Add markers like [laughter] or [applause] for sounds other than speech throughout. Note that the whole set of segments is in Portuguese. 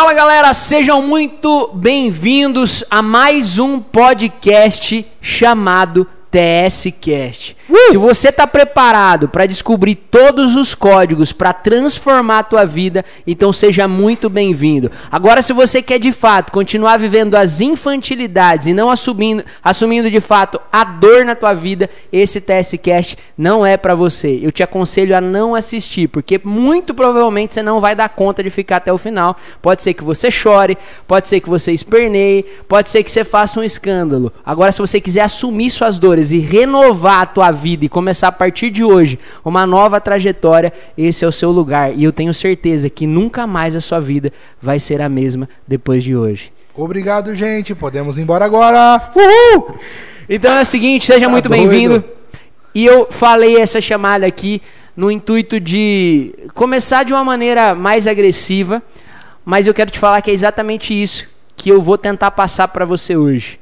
Fala galera, sejam muito bem-vindos a mais um podcast chamado TSCast. Uh! Se você está preparado para descobrir todos os códigos para transformar a tua vida, então seja muito bem-vindo. Agora, se você quer de fato continuar vivendo as infantilidades e não assumindo, assumindo de fato a dor na tua vida, esse TSCast não é para você. Eu te aconselho a não assistir, porque muito provavelmente você não vai dar conta de ficar até o final. Pode ser que você chore, pode ser que você esperneie, pode ser que você faça um escândalo. Agora, se você quiser assumir suas dores, e renovar a tua vida e começar a partir de hoje uma nova trajetória, esse é o seu lugar. E eu tenho certeza que nunca mais a sua vida vai ser a mesma depois de hoje. Obrigado, gente. Podemos ir embora agora. Uhul! Então é o seguinte, seja tá muito bem-vindo. E eu falei essa chamada aqui no intuito de começar de uma maneira mais agressiva, mas eu quero te falar que é exatamente isso que eu vou tentar passar para você hoje.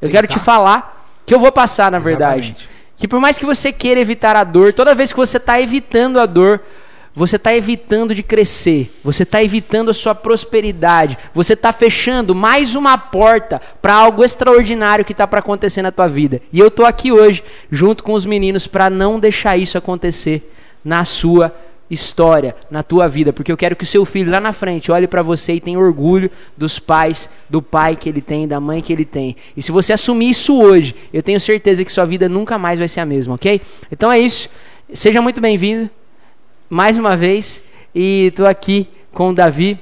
Eu tentar. quero te falar que eu vou passar, na Exatamente. verdade. Que por mais que você queira evitar a dor, toda vez que você está evitando a dor, você está evitando de crescer, você está evitando a sua prosperidade, você está fechando mais uma porta para algo extraordinário que está para acontecer na tua vida. E eu estou aqui hoje, junto com os meninos, para não deixar isso acontecer na sua vida história na tua vida, porque eu quero que o seu filho lá na frente olhe para você e tenha orgulho dos pais, do pai que ele tem, da mãe que ele tem. E se você assumir isso hoje, eu tenho certeza que sua vida nunca mais vai ser a mesma, ok? Então é isso. Seja muito bem-vindo mais uma vez. E tô aqui com o Davi,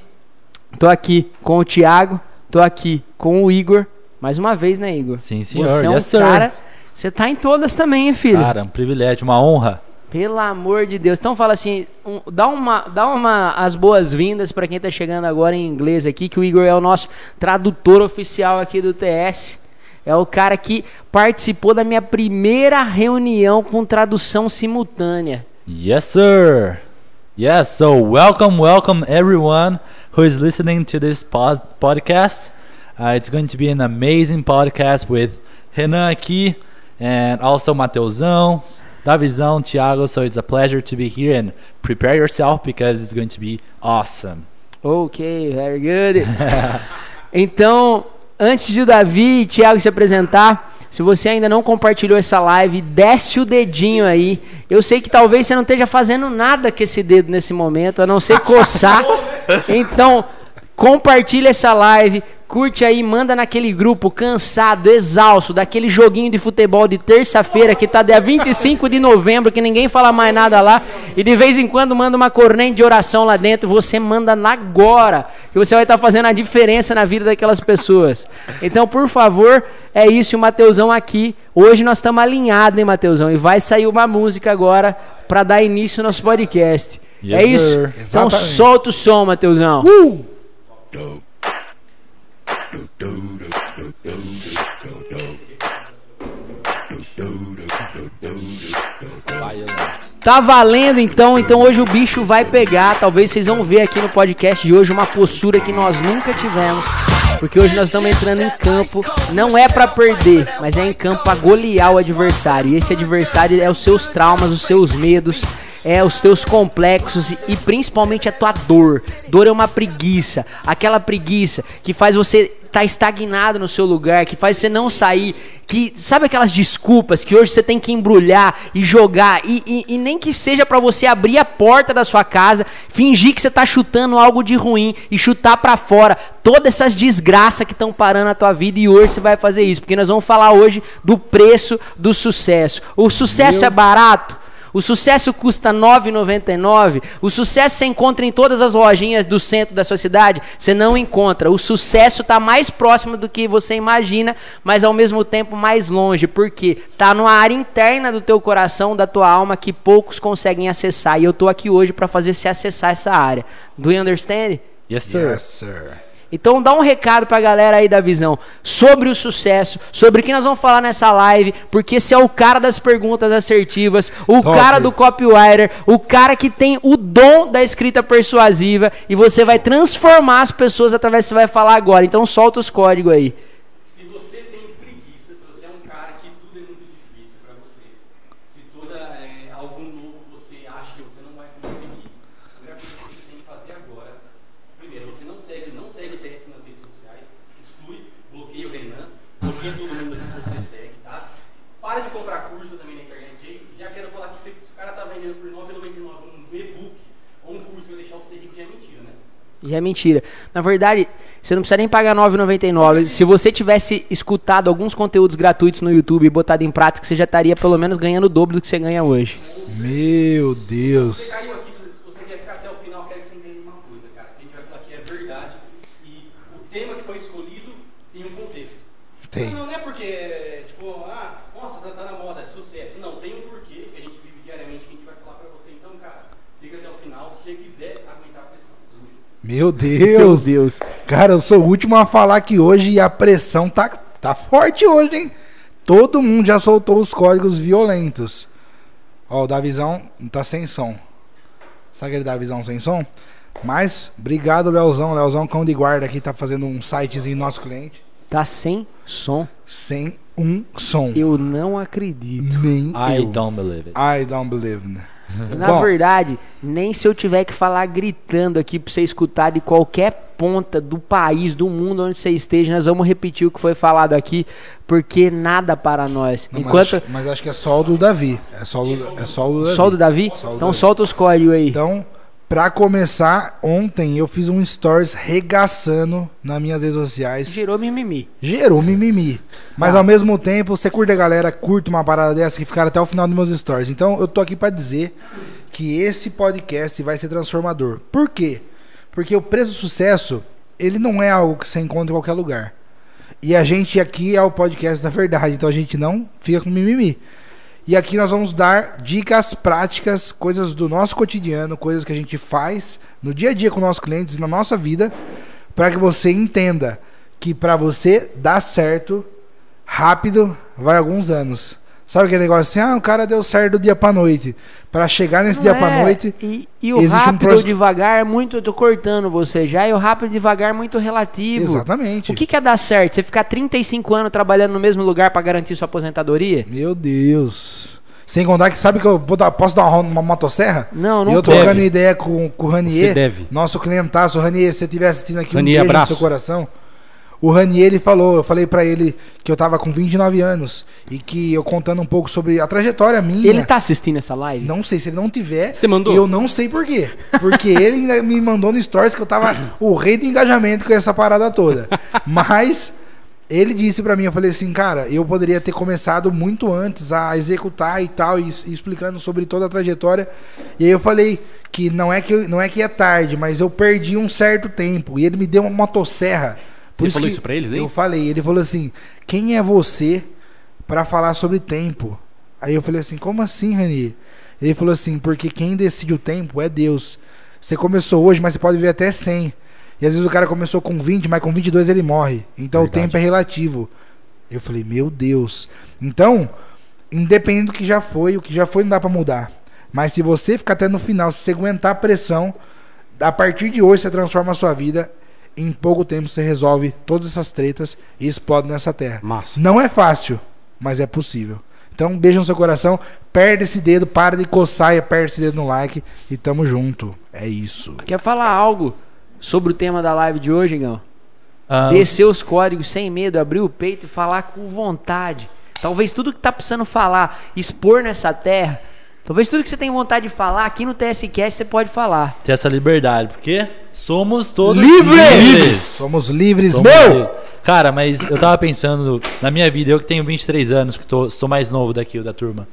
tô aqui com o Thiago, tô aqui com o Igor. Mais uma vez, né, Igor? Sim, senhor. Você é um yes, cara. Você tá em todas também, hein, filho? Cara, um privilégio, uma honra. Pelo amor de Deus. Então fala assim, um, dá uma, dá uma as boas-vindas para quem está chegando agora em inglês aqui, que o Igor é o nosso tradutor oficial aqui do TS. É o cara que participou da minha primeira reunião com tradução simultânea. Yes, sir. Yes, so welcome, welcome everyone who is listening to this pod podcast. Uh, it's going to be an amazing podcast with Renan aqui and also Mateusão. Da visão, Thiago. So it's a pleasure to be here and prepare yourself because it's going to be awesome. Ok, very good. [laughs] então, antes de o Davi e Thiago se apresentar, se você ainda não compartilhou essa live, desce o dedinho aí. Eu sei que talvez você não esteja fazendo nada com esse dedo nesse momento, a não ser coçar. [laughs] Então, compartilha essa live, Curte aí, manda naquele grupo cansado, exausto, daquele joguinho de futebol de terça-feira que tá dia 25 de novembro, que ninguém fala mais nada lá, e de vez em quando manda uma corrente de oração lá dentro, você manda agora, que você vai estar tá fazendo a diferença na vida daquelas pessoas. Então, por favor, é isso, o Mateusão aqui. Hoje nós estamos alinhados, hein, Mateusão? E vai sair uma música agora para dar início ao nosso podcast. Yes, é isso? Sir. Então solta o som, Mateusão. Uh! Tá valendo então, então hoje o bicho vai pegar. Talvez vocês vão ver aqui no podcast de hoje uma postura que nós nunca tivemos. Porque hoje nós estamos entrando em campo, não é para perder, mas é em campo para golear o adversário. E esse adversário é os seus traumas, os seus medos, é os teus complexos e principalmente a tua dor. Dor é uma preguiça, aquela preguiça que faz você tá estagnado no seu lugar, que faz você não sair, que sabe aquelas desculpas que hoje você tem que embrulhar e jogar e, e, e nem que seja para você abrir a porta da sua casa, fingir que você tá chutando algo de ruim e chutar para fora todas essas desgraças que estão parando a tua vida e hoje você vai fazer isso, porque nós vamos falar hoje do preço do sucesso. O sucesso Meu... é barato? O sucesso custa R$ 9,99. O sucesso você encontra em todas as lojinhas do centro da sua cidade? Você não encontra. O sucesso está mais próximo do que você imagina, mas ao mesmo tempo mais longe. Porque está numa área interna do teu coração, da tua alma, que poucos conseguem acessar. E eu estou aqui hoje para fazer você acessar essa área. Do you understand? Yes, sir. Yes, sir. Então dá um recado pra galera aí da visão sobre o sucesso, sobre o que nós vamos falar nessa live, porque esse é o cara das perguntas assertivas, o Top. cara do copywriter, o cara que tem o dom da escrita persuasiva e você vai transformar as pessoas através do que você vai falar agora. Então solta os códigos aí. E é mentira. Na verdade, você não precisa nem pagar R$ 9,99. Se você tivesse escutado alguns conteúdos gratuitos no YouTube e botado em prática, você já estaria pelo menos ganhando o dobro do que você ganha hoje. Meu Deus. Você caiu aqui, se se você quer ficar até o final, quero que você entenda uma coisa, cara. O que a gente vai falar aqui é verdade. E o tema que foi escolhido tem um contexto. Tem. Não, não é porque, tipo, ah, nossa, tá, tá na moda, é sucesso. Não, tem um porquê que a gente vive diariamente que a gente vai falar pra você. Então, cara, fica até o final, se você quiser aguentar a pressão. Meu Deus. Deus. Cara, eu sou o último a falar que hoje a pressão tá, tá forte hoje, hein? Todo mundo já soltou os códigos violentos. Ó, o Davizão tá sem som. Sabe aquele Davizão sem som? Mas, obrigado, Leozão. Leozão, cão de guarda aqui, tá fazendo um sitezinho nosso cliente. Tá sem som. Sem um som. Eu não acredito. Nem I eu. don't believe it. I don't believe. né? [laughs] Na Bom. verdade, nem se eu tiver que falar gritando aqui pra você escutar de qualquer ponta do país, do mundo onde você esteja, nós vamos repetir o que foi falado aqui, porque nada para nós. Não, mas Enquanto acho- mas, acho que é só o do Davi. É só o do, é só o do Davi. Sol do Davi, Só do então Davi. solta os códigos aí. Então, pra começar, ontem eu fiz um stories regaçando nas minhas redes sociais. Gerou mimimi. Gerou mimimi. Mas ao mesmo tempo, você curte a galera, curte uma parada dessa que ficaram até o final dos meus stories. Então eu tô aqui pra dizer que esse podcast vai ser transformador. Por quê? Porque o preço do sucesso, ele não é algo que você encontra em qualquer lugar. E a gente aqui é o podcast da verdade, então a gente não fica com mimimi. E aqui nós vamos dar dicas práticas, coisas do nosso cotidiano, coisas que a gente faz no dia a dia com nossos clientes, na nossa vida, para que você entenda que para você dar certo rápido vai alguns anos. Sabe aquele negócio assim, ah, o cara deu certo do dia pra noite. Para chegar nesse Não dia é, pra noite, E, e o um rápido proce- ou devagar é muito. Eu tô cortando você já, e o rápido e devagar é muito relativo. exatamente. O que, que é dar certo? Você ficar 35 anos trabalhando no mesmo lugar pra garantir sua aposentadoria? Meu Deus. Sem contar que sabe que eu vou dar- posso dar uma, uma motosserra? Não, E não eu pode. trocando ideia com, com o Ranier, Você deve. nosso clientaço, Ranier, se você estiver assistindo aqui, Ranier, um beijo abraço. no seu coração. O Ranier, ele falou, eu falei pra ele que eu tava com 29 anos e que eu contando um pouco sobre a trajetória minha. Ele tá assistindo essa live? Não sei, se ele não tiver, Você mandou? eu não sei por quê. Porque [laughs] ele ainda me mandou no stories que eu tava o rei do engajamento com essa parada toda. Mas ele disse pra mim, eu falei assim, cara, eu poderia ter começado muito antes a executar e tal, e, e explicando sobre toda a trajetória. E aí eu falei que não é que não é que é tarde, mas eu perdi um certo tempo. E ele me deu uma motosserra. Você falou isso pra eles, hein? Eu falei, ele falou assim: quem é você pra falar sobre tempo? Aí eu falei assim: como assim, Rani? Ele falou assim: porque quem decide o tempo é Deus. Você começou hoje, mas você pode viver até 100. E às vezes o cara começou com 20, mas com 22 ele morre. Então Verdade. o tempo é relativo. Eu falei: meu Deus. Então, independente do que já foi, o que já foi não dá pra mudar. Mas se você ficar até no final, se você aguentar a pressão, a partir de hoje você transforma a sua vida. Em pouco tempo você resolve todas essas tretas e explode nessa terra. Massa. Não é fácil, mas é possível. Então, um beijo no seu coração, perde esse dedo, para de coçar e aperta esse dedo no like e tamo junto. É isso. Quer falar algo sobre o tema da live de hoje, Gão? Ah, Descer os códigos sem medo, abrir o peito e falar com vontade. Talvez tudo que tá precisando falar, expor nessa terra. Talvez tudo que você tem vontade de falar, aqui no TSCast você pode falar. ter essa liberdade, porque somos todos Livres! Somos livres, Somos meu! livres. Cara, mas eu tava pensando na minha vida, eu que tenho 23 anos, que tô, sou mais novo daqui da turma.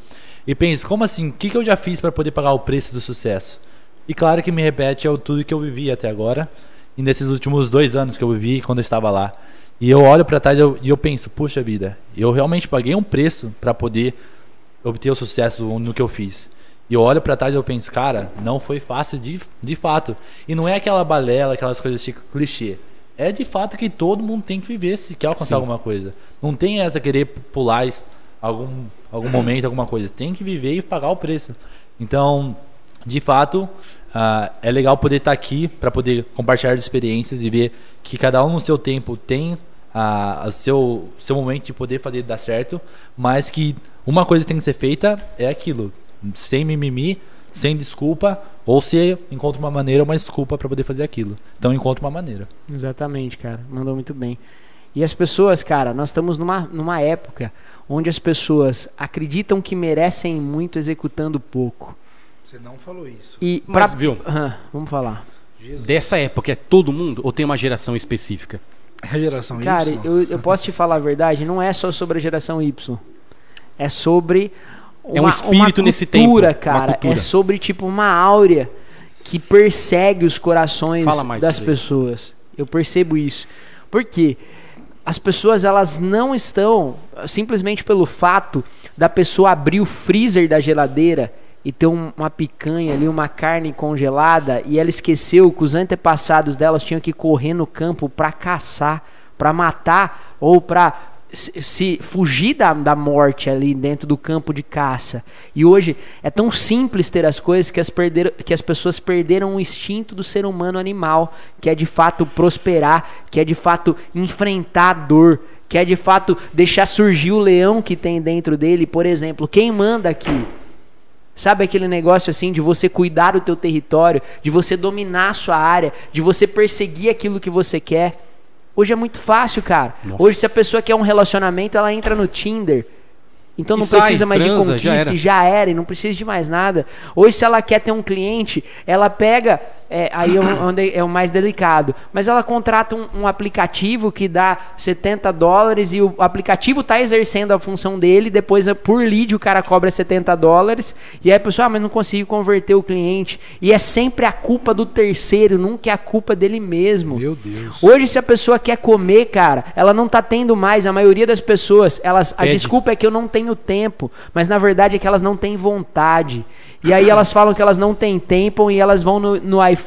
E penso, como assim? O que, que eu já fiz pra poder pagar o preço do sucesso? E claro que me repete é o tudo que eu vivi até agora. E nesses últimos dois anos que eu vivi, quando eu estava lá. E eu olho pra trás e eu, e eu penso, puxa vida, eu realmente paguei um preço pra poder obter o sucesso no que eu fiz. E eu olho pra trás e eu penso, cara, não foi fácil de, de fato. E não é aquela balela, aquelas coisas clichê. É de fato que todo mundo tem que viver se quer alcançar Sim. alguma coisa. Não tem essa querer pular algum, algum momento, alguma coisa. Tem que viver e pagar o preço. Então, de fato, ah, é legal poder estar aqui para poder compartilhar experiências e ver que cada um no seu tempo tem ah, o seu, seu momento de poder fazer dar certo, mas que uma coisa que tem que ser feita é aquilo, sem mimimi, sem desculpa, ou se encontra uma maneira, uma desculpa para poder fazer aquilo. Então encontra uma maneira. Exatamente, cara. Mandou muito bem. E as pessoas, cara, nós estamos numa, numa época onde as pessoas acreditam que merecem muito executando pouco. Você não falou isso. E Mas, pra- viu? Aham, vamos falar. dessa época é todo mundo ou tem uma geração específica? A geração Cara, Y. eu, eu posso te falar a verdade, não é só sobre a geração Y. É sobre É um espírito uma nesse tempo, uma cara. É sobre tipo uma áurea que persegue os corações das pessoas. Eu percebo isso. Por quê? As pessoas elas não estão simplesmente pelo fato da pessoa abrir o freezer da geladeira e ter um- uma picanha ali, uma carne congelada e ela esqueceu que os antepassados delas tinham que correr no campo para caçar, para matar ou para se, fugir da, da morte ali dentro do campo de caça. E hoje é tão simples ter as coisas que as, perderam, que as pessoas perderam o instinto do ser humano animal, que é de fato prosperar, que é de fato enfrentar a dor, que é de fato deixar surgir o leão que tem dentro dele. Por exemplo, quem manda aqui? Sabe aquele negócio assim de você cuidar do teu território, de você dominar a sua área, de você perseguir aquilo que você quer? Hoje é muito fácil, cara. Nossa. Hoje se a pessoa quer um relacionamento, ela entra no Tinder. Então E não sai, precisa mais de transa, já conquista era. e já era, e não precisa de mais nada. Hoje se ela quer ter um cliente, ela pega, é, aí é o- onde é o mais delicado, mas ela contrata um, um aplicativo que dá 70 dólares e o aplicativo está exercendo a função dele, depois é por lead o cara cobra 70 dólares, e aí a pessoa, ah, mas não consegui converter o cliente. E é sempre a culpa do terceiro, nunca é a culpa dele mesmo. Meu Deus. Hoje, se a pessoa quer comer, cara, ela não tá tendo mais. A maioria das pessoas, elas. A Pede. desculpa é que eu não tenho tempo. Mas na verdade é que elas não têm vontade. E aí elas falam que elas não têm tempo e elas vão no, no iFood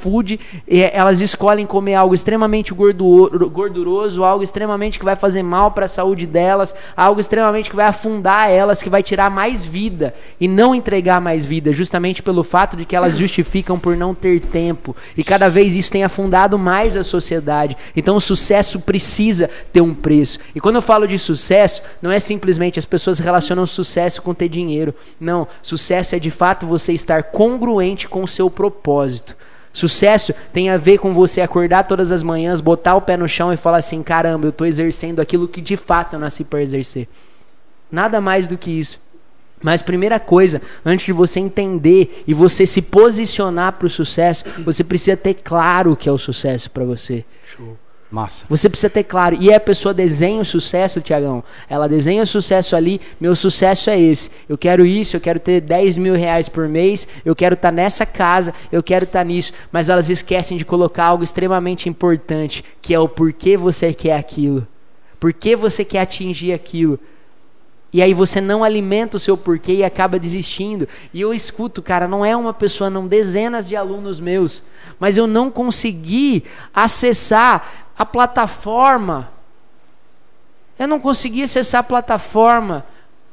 e elas escolhem comer algo extremamente gordu- gorduroso, algo extremamente que vai fazer mal para a saúde delas, algo extremamente que vai afundar elas, que vai tirar mais vida e não entregar mais vida, justamente pelo fato de que elas justificam por não ter tempo. E cada vez isso tem afundado mais a sociedade. Então o sucesso precisa ter um preço. E quando eu falo de sucesso, não é simplesmente as pessoas relacionam sucesso com ter dinheiro. Não, sucesso é de fato você estar congruente com o seu propósito. Sucesso tem a ver com você acordar todas as manhãs, botar o pé no chão e falar assim: caramba, eu estou exercendo aquilo que de fato eu nasci para exercer. Nada mais do que isso. Mas primeira coisa, antes de você entender e você se posicionar para o sucesso, você precisa ter claro o que é o sucesso para você. Show. Massa. Você precisa ter claro. E a pessoa desenha o sucesso, Tiagão. Ela desenha o sucesso ali. Meu sucesso é esse. Eu quero isso, eu quero ter 10 mil reais por mês, eu quero estar nessa casa, eu quero estar nisso. Mas elas esquecem de colocar algo extremamente importante, que é o porquê você quer aquilo. Por que você quer atingir aquilo? E aí você não alimenta o seu porquê e acaba desistindo. E eu escuto, cara, não é uma pessoa, não dezenas de alunos meus, mas eu não consegui acessar a plataforma. Eu não consegui acessar a plataforma.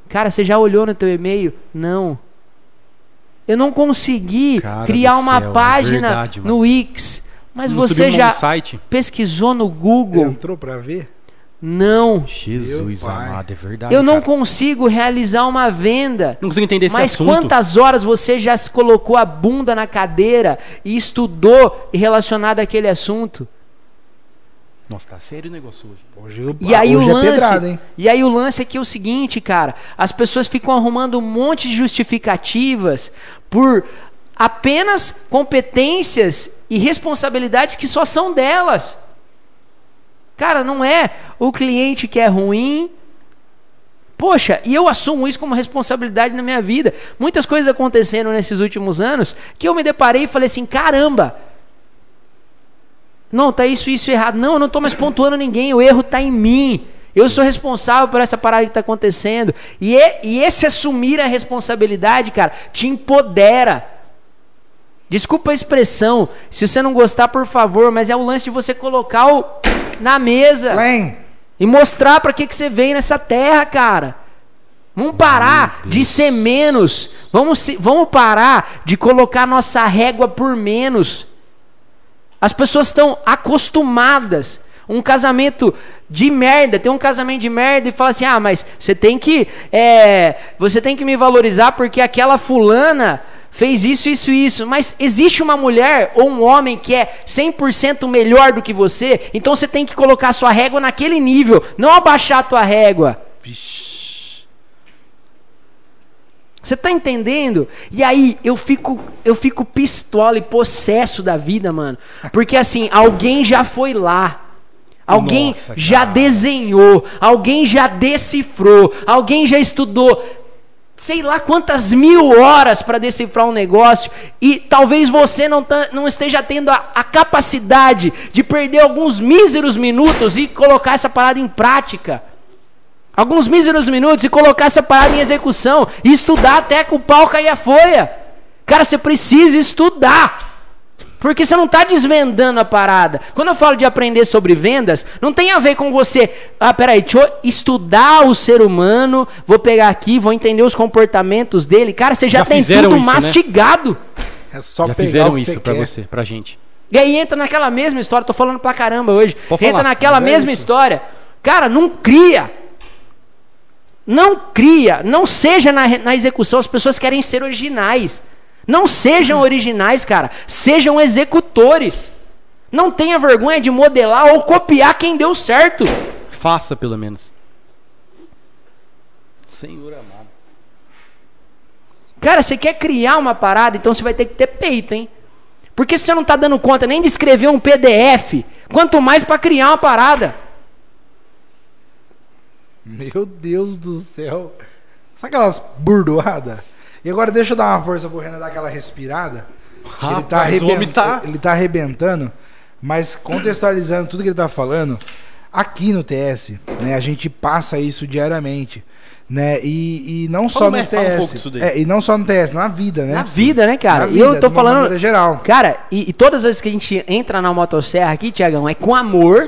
Cara, você já olhou no teu e-mail? Não. Eu não consegui Cara criar uma céu, é página verdade, no Wix. Mas Não você já site? pesquisou no Google? Entrou pra ver? Não. Jesus amado, é verdade. Eu não cara. consigo realizar uma venda. Não consigo entender esse Mas assunto. quantas horas você já se colocou a bunda na cadeira e estudou relacionado àquele assunto? Nossa, tá sério o negócio hoje. Hoje, eu- E aí hoje o é lance, pedrada, hein? e aí o lance aqui é o seguinte, cara, as pessoas ficam arrumando um monte de justificativas por apenas competências e responsabilidades que só são delas. Cara, não é o cliente que é ruim. Poxa, e eu assumo isso como responsabilidade na minha vida. Muitas coisas aconteceram nesses últimos anos que eu me deparei e falei assim: caramba, não, tá isso, isso errado. Não, eu não tô mais pontuando ninguém, o erro tá em mim. Eu sou responsável por essa parada que tá acontecendo. E, e- e esse assumir a responsabilidade, cara, te empodera. Desculpa a expressão. Se você não gostar, por favor, mas é o lance de você colocar o na mesa Len, e mostrar pra que, que você veio nessa terra, cara. Vamos parar de ser menos. Vamos, se- vamos parar de colocar nossa régua por menos. As pessoas estão acostumadas. Um casamento de merda, tem um casamento de merda e fala assim: ah, mas você tem que. é, você tem que me valorizar porque aquela fulana fez isso, isso, isso. Mas existe uma mulher ou um homem que é 100% melhor do que você, então você tem que colocar sua régua naquele nível, não abaixar a tua régua. Você tá entendendo? E aí eu fico eu fico pistola e possesso da vida, mano. Porque assim, alguém já foi lá. Alguém Nossa, já desenhou, alguém já decifrou, alguém já estudou sei lá quantas mil horas para decifrar um negócio e talvez você não, tá- não esteja tendo a, a capacidade de perder alguns míseros minutos e colocar essa parada em prática. Alguns míseros minutos e colocar essa parada em execução e estudar até que o pau cair a folha. Cara, você precisa estudar. Porque você não está desvendando a parada. Quando eu falo de aprender sobre vendas, não tem a ver com você. Ah, peraí, deixa eu estudar o ser humano, vou pegar aqui, vou entender os comportamentos dele. Cara, você já, Já tem tudo isso, né? mastigado. É só Já pegar fizeram o que isso quer. você, pra gente. E aí entra naquela mesma história, tô falando pra caramba hoje. Entra naquela é mesma isso. história. Cara, não cria. Não cria. Não seja na, na execução. As pessoas querem ser originais. Não sejam [clears throat] originais, cara. Sejam executores. Não tenha vergonha de modelar ou copiar quem deu certo. Faça pelo menos. Senhor amado. Cara, você quer criar uma parada, então você vai ter que ter peito, hein? Porque se você não tá dando conta nem de escrever um PDF, quanto mais pra criar uma parada. Meu Deus do céu. Sabe aquelas burdoadas? E agora deixa eu dar uma força pro Renan dar aquela respirada. ele, tá Rapaz, o homem arrebent- tá- ele tá arrebentando, mas contextualizando tudo que ele tá falando, aqui no TS, né, a gente passa isso diariamente. Né? E, e não só Fala no mais, um TS. daí. É, e não só no TS, na vida, né? Na vida, né, cara? Na E vida, eu tô de uma falando. geral. Cara, e, e todas as vezes que a gente entra na motosserra aqui, Tiagão, é com amor.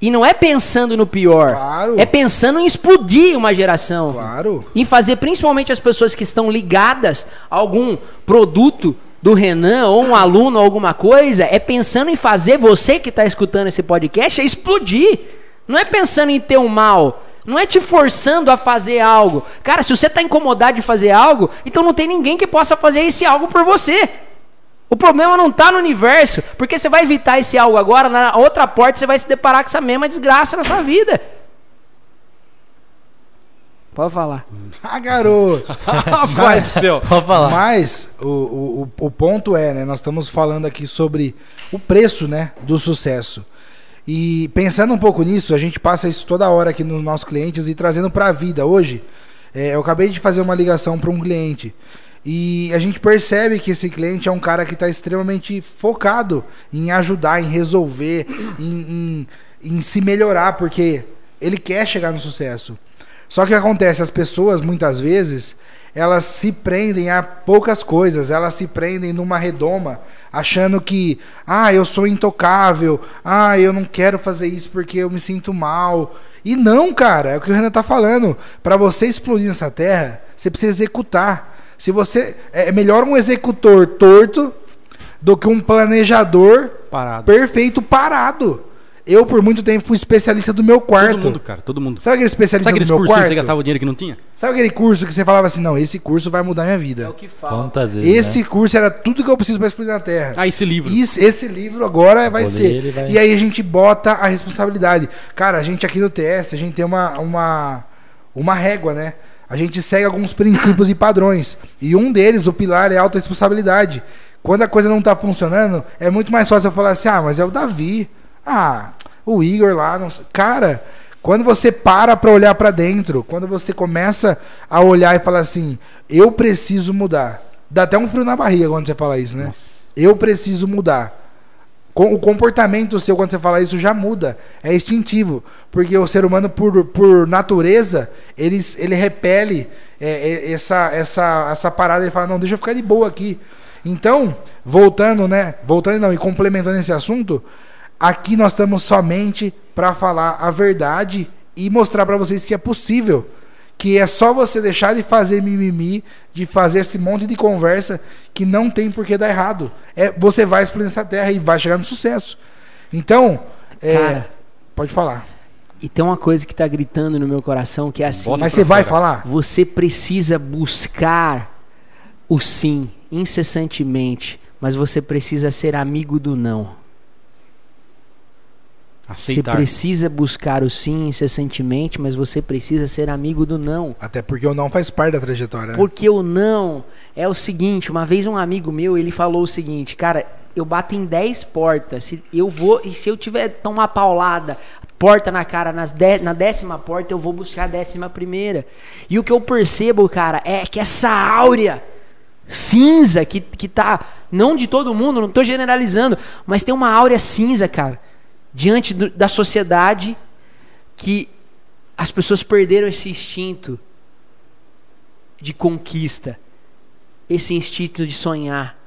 E não é pensando no pior. Claro. É pensando em explodir uma geração. Claro. Em fazer principalmente as pessoas que estão ligadas a algum produto do Renan ou um aluno ou alguma coisa, é pensando em fazer você que está escutando esse podcast é explodir. Não é pensando em ter um mal. Não é te forçando a fazer algo. Cara, se você está incomodado de fazer algo, então não tem ninguém que possa fazer esse algo por você. O problema não está no universo, porque você vai evitar esse algo agora, na outra porta você vai se deparar com essa mesma desgraça na sua vida. Pode falar. [laughs] Ah, garoto. Rapaz do céu. Pode falar. Mas o, o, o o ponto é, né? Nós estamos falando aqui sobre o preço, né? Do sucesso. E pensando um pouco nisso, a gente passa isso toda hora aqui nos nossos clientes e trazendo para a vida. Hoje, é, eu acabei de fazer uma ligação para um cliente e a gente percebe que esse cliente é um cara que está extremamente focado em ajudar, em resolver, em, em, em se melhorar, porque ele quer chegar no sucesso. Só que acontece, as pessoas muitas vezes elas se prendem a poucas coisas, elas se prendem numa redoma, achando que, ah, eu sou intocável, ah, eu não quero fazer isso porque eu me sinto mal. E não, cara, é o que o Renan tá falando. Para você explodir nessa terra, você precisa executar. Se você é melhor um executor torto do que um planejador Parado. perfeito parado. Eu por muito tempo fui especialista do meu quarto. Todo mundo, cara, todo mundo. Sabe aquele especialista Sabe aqueles do meu quarto? você gastava o dinheiro que não tinha? Sabe aquele curso que você falava assim, não, esse curso vai mudar minha vida. É o que fala. Quantas vezes, Esse né? curso era tudo que eu preciso para explodir na Terra. Ah, esse livro. Isso, esse livro agora vai ser. vai- E aí a gente bota a responsabilidade. Cara, a gente aqui no TS, a gente tem uma, uma, uma régua, né? A gente segue alguns princípios e padrões. E um deles, o pilar, é a autorresponsabilidade. Quando a coisa não tá funcionando, é muito mais fácil eu falar assim: ah, mas é o Davi. Ah, o Igor lá. Não... sei." Cara, quando você para pra olhar pra dentro, quando você começa a olhar e falar assim: eu preciso mudar. Dá até um frio na barriga quando você fala isso, né? Eu preciso mudar. O comportamento seu, quando você fala isso, já muda. É instintivo. Porque o ser humano, por, por natureza, ele, ele repele é, é, essa, essa, essa parada. Ele fala, não, deixa eu ficar de boa aqui. Então, voltando, né? Voltando não, e complementando esse assunto, aqui nós estamos somente para falar a verdade e mostrar para vocês que é possível. Que é só você deixar de fazer mimimi, de fazer esse monte de conversa que não tem por que dar errado. É, você vai explodir essa terra e vai chegar no sucesso. Então, é, Cara. pode falar. E tem uma coisa que tá gritando no meu coração que é assim. Mas você vai falar? Você precisa buscar o sim incessantemente, mas você precisa ser amigo do não. Você Aceitar. precisa buscar o sim incessantemente, mas você precisa ser amigo do não. Até porque o não faz parte da trajetória, né? Porque o não é o seguinte, uma vez um amigo meu, ele falou o seguinte, cara, eu bato em 10 portas, se eu vou, e se eu tiver tomar paulada, porta na cara, nas de- na décima porta, eu vou buscar a décima primeira. E o que eu percebo, cara, é que essa áurea cinza que, que tá, não de todo mundo, não tô generalizando, mas tem uma áurea cinza, cara, diante do- da sociedade que as pessoas perderam esse instinto de conquista, esse instinto de sonhar,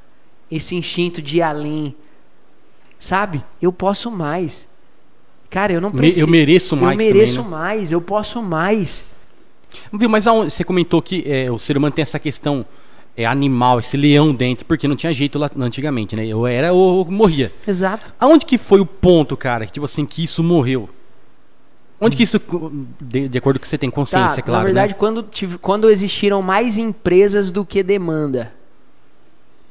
esse instinto de ir além. Sabe? Eu posso mais. Cara, eu não preciso. eu mereço mais Eu mereço também, né? mais, eu posso mais. Viu, mas aonde- você comentou que é, o ser humano tem essa questão é, animal, esse leão dentro, porque não tinha jeito lá antigamente, né? Eu era ou morria. Exato. Aonde que foi o ponto, cara, que tipo assim, que isso morreu? Onde que isso, de, de acordo com que você tem consciência, Tá, claro, na verdade, né? quando, tive- quando existiram mais empresas do que demanda.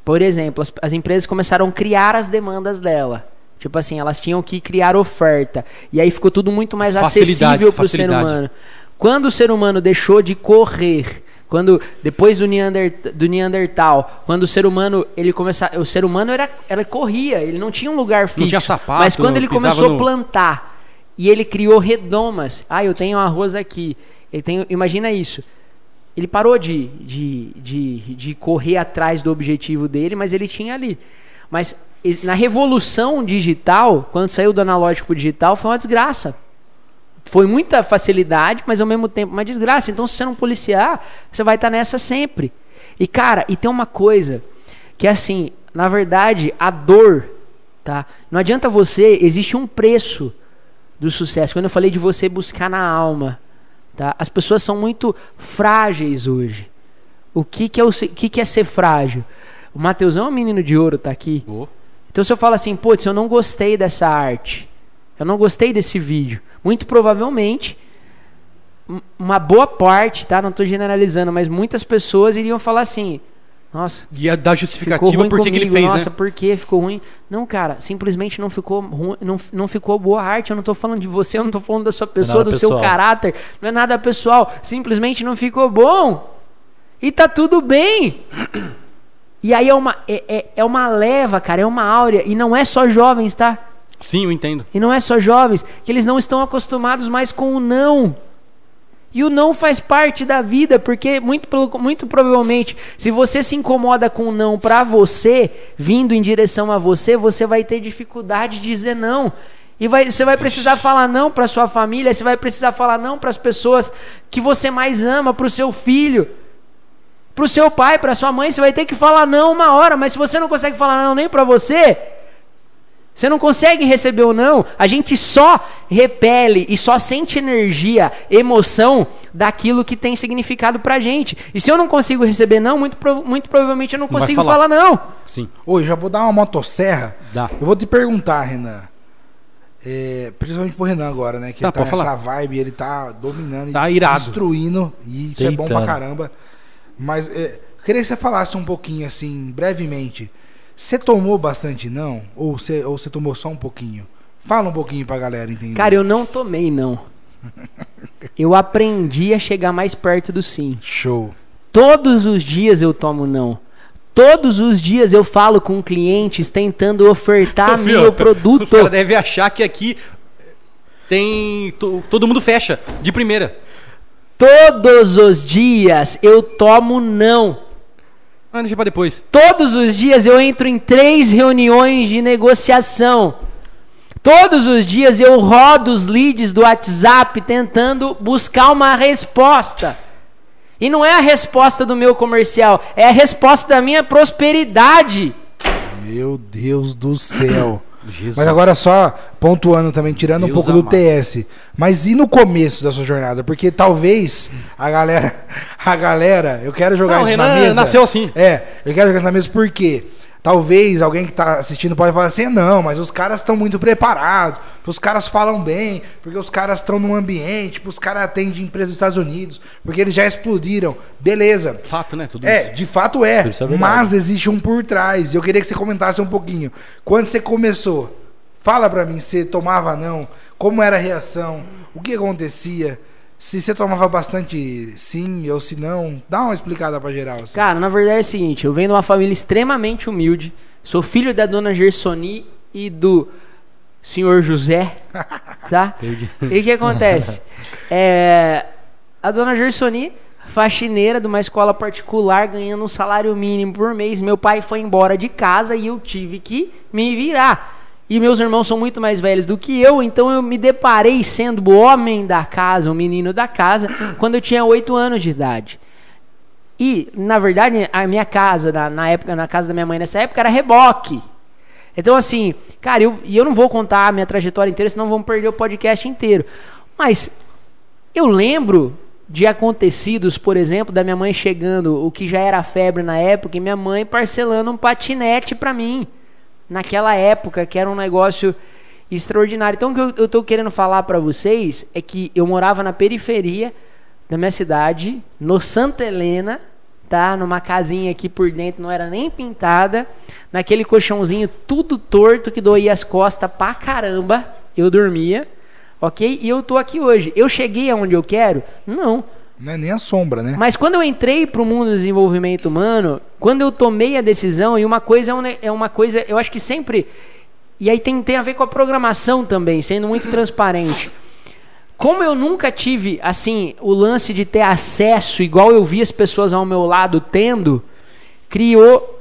Por exemplo, as, as empresas começaram a criar as demandas dela. Tipo assim, elas tinham que criar oferta. E aí ficou tudo muito mais acessível para o ser humano. Quando o ser humano deixou de correr, quando depois do, Neandert, do Neandertal, quando o ser humano ele começar, o ser humano era, era corria, ele não tinha um lugar fixo. tinha sapato, mas quando ele começou no- a plantar e ele criou redomas. Ah, eu tenho arroz aqui. Eu tenho, imagina isso. Ele parou de, de, de, de correr atrás do objetivo dele, mas ele tinha ali. Mas na revolução digital, quando saiu do analógico pro digital, foi uma desgraça. Foi muita facilidade, mas ao mesmo tempo uma desgraça. Então, se você não policiar, você vai estar nessa sempre. E, cara, e tem uma coisa que é assim, na verdade, a dor, tá? Não adianta você, existe um preço do sucesso. Quando eu falei de você buscar na alma, tá? As pessoas são muito frágeis hoje. O que que é, o, o que que é ser frágil? O Mateusão é um menino de ouro, tá aqui. Ô, Então se eu falo assim, putz, eu não gostei dessa arte, eu não gostei desse vídeo, muito provavelmente, um- uma boa parte, tá? Não tô generalizando, mas muitas pessoas iriam falar assim, nossa, Ia dar justificativa ruim por que que ele fez, nossa, né? por que ficou ruim? Não, cara, simplesmente não ficou ruim, não, não ficou boa arte. Eu não tô falando de você, eu não tô falando da sua pessoa, nada do seu pessoal. caráter, não é nada pessoal. Simplesmente não ficou bom. E tá tudo bem. E aí é uma, é, é, é uma leva, cara, é uma áurea. E não é só jovens, tá? Sim, eu entendo. E não é só jovens, que eles não estão acostumados mais com o não. E o não faz parte da vida, porque muito, muito provavelmente, se você se incomoda com o não pra você, vindo em direção a você, você vai ter dificuldade de dizer não. E vai, você vai precisar falar não pra sua família, você vai precisar falar não para as pessoas que você mais ama, pro seu filho, pro seu pai, pra sua mãe, você vai ter que falar não uma hora, mas se você não consegue falar não nem pra você, você não consegue receber o não. A gente só repele e só sente energia, emoção daquilo que tem significado pra gente. E se eu não consigo receber não, muito, pro- muito provavelmente eu não consigo falar. falar. não. Sim. Oi, já vou dar uma motosserra. Dá. Eu vou te perguntar, Renan. É, principalmente pro Renan agora, né? Que Tá, ele tá nessa falar. vibe, ele tá dominando Tá e irado. destruindo. E isso é bom pra Deitando. caramba. Mas é, eu queria que você falasse um pouquinho, assim, brevemente. Você tomou bastante não? Ou você, ou você tomou só um pouquinho? Fala um pouquinho pra galera entender. Cara, eu não tomei não. [laughs] Eu aprendi a chegar mais perto do sim. Show. Todos os dias eu tomo não. Todos os dias eu falo com clientes tentando ofertar [laughs] Ô, filho, meu Os produto. caras devem achar que aqui tem. to- todo mundo fecha de primeira. Todos os dias eu tomo não. Ah, deixa pra depois. Todos os dias eu entro em três reuniões de negociação. Todos os dias eu rodo os leads do WhatsApp tentando buscar uma resposta. E não é a resposta do meu comercial, é a resposta da minha prosperidade. Meu Deus do céu. Jesus. Mas agora só pontuando também, tirando um Deus pouco do amado. TS. Mas e no começo da sua jornada? Porque talvez a galera. [laughs] A galera, eu quero jogar Não, isso na Renan mesa. nasceu assim. É, eu quero jogar isso na mesa porque talvez alguém que tá assistindo pode falar assim, não, mas os caras estão muito preparados, os caras falam bem, porque os caras estão num ambiente, os caras atendem empresas dos Estados Unidos, porque eles já explodiram. Beleza. Fato, né? Tudo É, isso. de fato é, é mas existe um por trás. E eu queria que você comentasse um pouquinho. Quando você começou, Fala pra mim, você tomava não? Como era a reação? O que acontecia? Se você tomava bastante sim ou se não, dá uma explicada pra geral. Assim. Cara, na verdade é o seguinte, eu venho de uma família extremamente humilde. Sou filho da dona Gersoni e do senhor José, [laughs] tá? E o que acontece? É, a dona Gersoni, faxineira de uma escola particular, ganhando um salário mínimo por mês. Meu pai foi embora de casa e eu tive que me virar. E meus irmãos são muito mais velhos do que eu, então eu me deparei sendo o homem da casa, o menino da casa, [coughs] quando eu tinha 8 anos de idade. E, na verdade, a minha casa, na, na época, na casa da minha mãe nessa época, era reboque. Então, assim, cara, eu, e eu não vou contar a minha trajetória inteira, senão vamos perder o podcast inteiro. Mas eu lembro de acontecidos, por exemplo, da minha mãe chegando, o que já era febre na época, e minha mãe parcelando um patinete para mim, naquela época, que era um negócio extraordinário. Então, o que eu, tô querendo falar para vocês é que eu morava na periferia da minha cidade, no Santa Helena, tá? Numa casinha aqui por dentro, não era nem pintada, naquele colchãozinho tudo torto que doía as costas pra caramba. Eu dormia, ok? E eu tô aqui hoje. Eu cheguei aonde eu quero? Não. Não é nem a sombra, né? Mas quando eu entrei pro mundo do desenvolvimento humano, quando eu tomei a decisão, e uma coisa é, é uma coisa, eu acho que sempre. E aí tem, tem a ver com a programação também, sendo muito transparente. Como eu nunca tive, assim, o lance de ter acesso, igual eu vi as pessoas ao meu lado tendo, criou,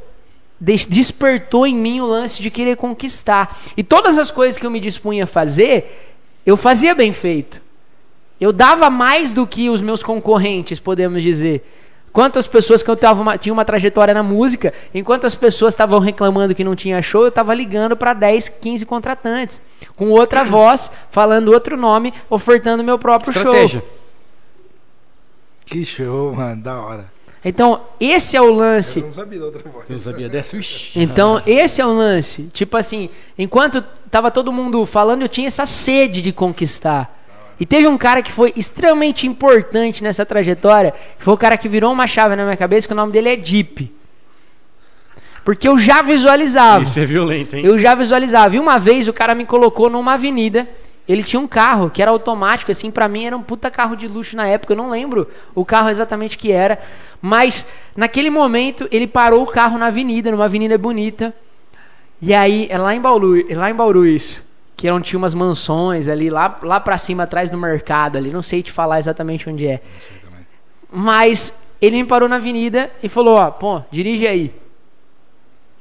des- despertou em mim o lance de querer conquistar. E todas as coisas que eu me dispunha a fazer, eu fazia bem feito. Eu dava mais do que os meus concorrentes, podemos dizer. Quantas pessoas que eu tava uma, tinha uma trajetória na música, enquanto as pessoas estavam reclamando que não tinha show, eu estava ligando para 10, 15 contratantes, com outra [clears throat] voz, falando outro nome, ofertando meu próprio Estratégia. show. Que show, mano, da hora. Então, esse é o lance. Eu não sabia da outra voz. Eu não sabia dessa. Ixi. Então, esse é o lance. Tipo assim, enquanto tava todo mundo falando, eu tinha essa sede de conquistar. E teve um cara que foi extremamente importante nessa trajetória, que foi o cara que virou uma chave na minha cabeça, que o nome dele é Deep. Porque eu já visualizava. Isso é violento, hein? Eu já visualizava. E uma vez o cara me colocou numa avenida. Ele tinha um carro que era automático, assim, pra mim era um puta carro de luxo na época. Eu não lembro o carro exatamente que era. Mas naquele momento ele parou o carro na avenida, numa avenida bonita. E aí, é lá em Bauru, é lá em Bauru isso. Que onde tinha umas mansões ali, lá, lá pra cima, atrás do mercado ali. Não sei te falar exatamente onde é. Mas ele me parou na avenida e falou, ó, pô, dirige aí.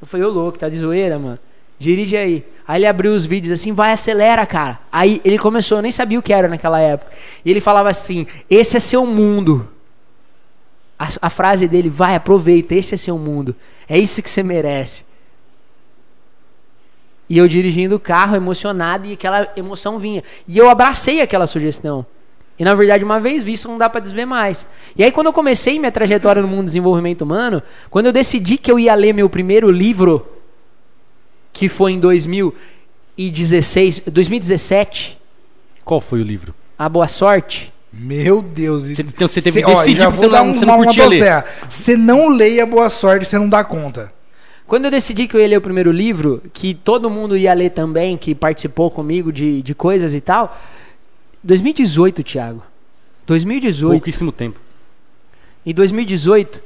Eu falei, ô louco, tá de zoeira, mano. Dirige aí. Aí ele abriu os vídeos assim, vai, acelera, cara. Aí ele começou, eu nem sabia o que era naquela época. E ele falava assim: esse é seu mundo. A, a frase dele, vai, aproveita, esse é seu mundo. É isso que você merece. E eu dirigindo o carro, emocionado, e aquela emoção vinha. E eu abracei aquela sugestão. E na verdade, uma vez visto, não dá pra desver mais. E aí, quando eu comecei minha trajetória no mundo do desenvolvimento humano, quando eu decidi que eu ia ler meu primeiro livro, que foi em 2016, 2017, Qual foi o livro? A Boa Sorte. Meu Deus. Você- então você teve Cê- que ó, decidir já porque vou você dar não- um- você não uma- uma curtia ler. doceia. Você não leia Boa Sorte, você não dá conta. Quando eu decidi que eu ia ler o primeiro livro, que todo mundo ia ler também, que participou comigo de, de coisas e tal, 2018, Thiago. 2018. Pouquíssimo tempo. Em 2018,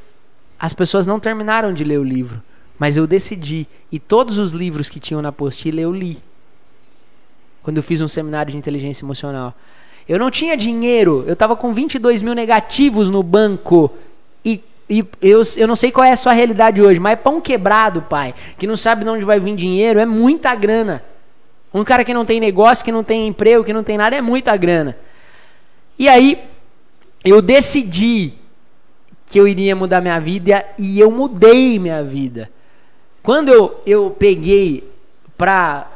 as pessoas não terminaram de ler o livro, mas eu decidi. E todos os livros que tinham na apostila eu li. Quando eu fiz um seminário de inteligência emocional. Eu não tinha dinheiro, eu tava com 22 mil negativos no banco. E, e eu, eu não sei qual é a sua realidade hoje, mas pão quebrado, pai, que não sabe de onde vai vir dinheiro, é muita grana. Um cara que não tem negócio, que não tem emprego, que não tem nada, é muita grana. E aí, eu decidi que eu iria mudar minha vida e eu mudei minha vida. Quando eu, eu peguei pra.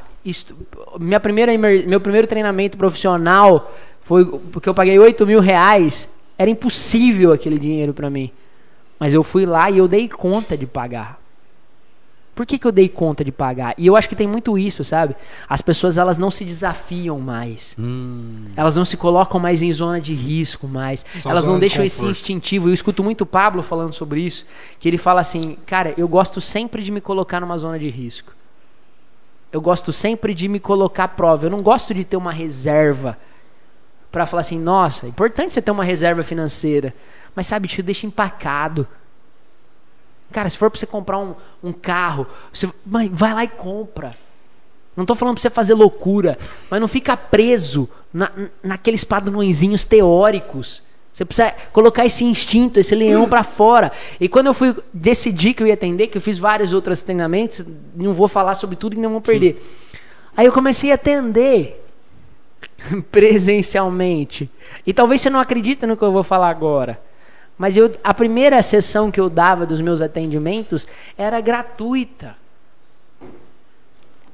Minha primeira, meu primeiro treinamento profissional foi porque eu paguei 8 mil reais. Era impossível aquele dinheiro pra mim. Mas eu fui lá e eu dei conta de pagar. Por que, que eu dei conta de pagar? E eu acho que tem muito isso, sabe? As pessoas elas não se desafiam mais. Hum. Elas não se colocam mais em zona de risco mais. Só Elas não de deixam esse instintivo. Eu escuto muito o Pablo falando sobre isso, que ele fala assim, cara, eu gosto sempre de me colocar numa zona de risco. eu gosto sempre de me colocar à prova. Eu não gosto de ter uma reserva pra falar assim, nossa, é importante você ter uma reserva financeira. Mas sabe, te deixa empacado. Cara, se for pra você comprar um, um carro, você, mãe, vai lá e compra. Não tô falando pra você fazer loucura, mas não fica preso na, naqueles padrõezinhos teóricos. Você precisa colocar esse instinto, esse leão pra fora. E quando eu fui decidir que eu ia atender, que eu fiz vários outros treinamentos, não vou falar sobre tudo e não vou perder. Aí eu comecei a atender [laughs] presencialmente. E talvez você não acredite no que eu vou falar agora. Mas eu, a primeira sessão que eu dava dos meus atendimentos era gratuita.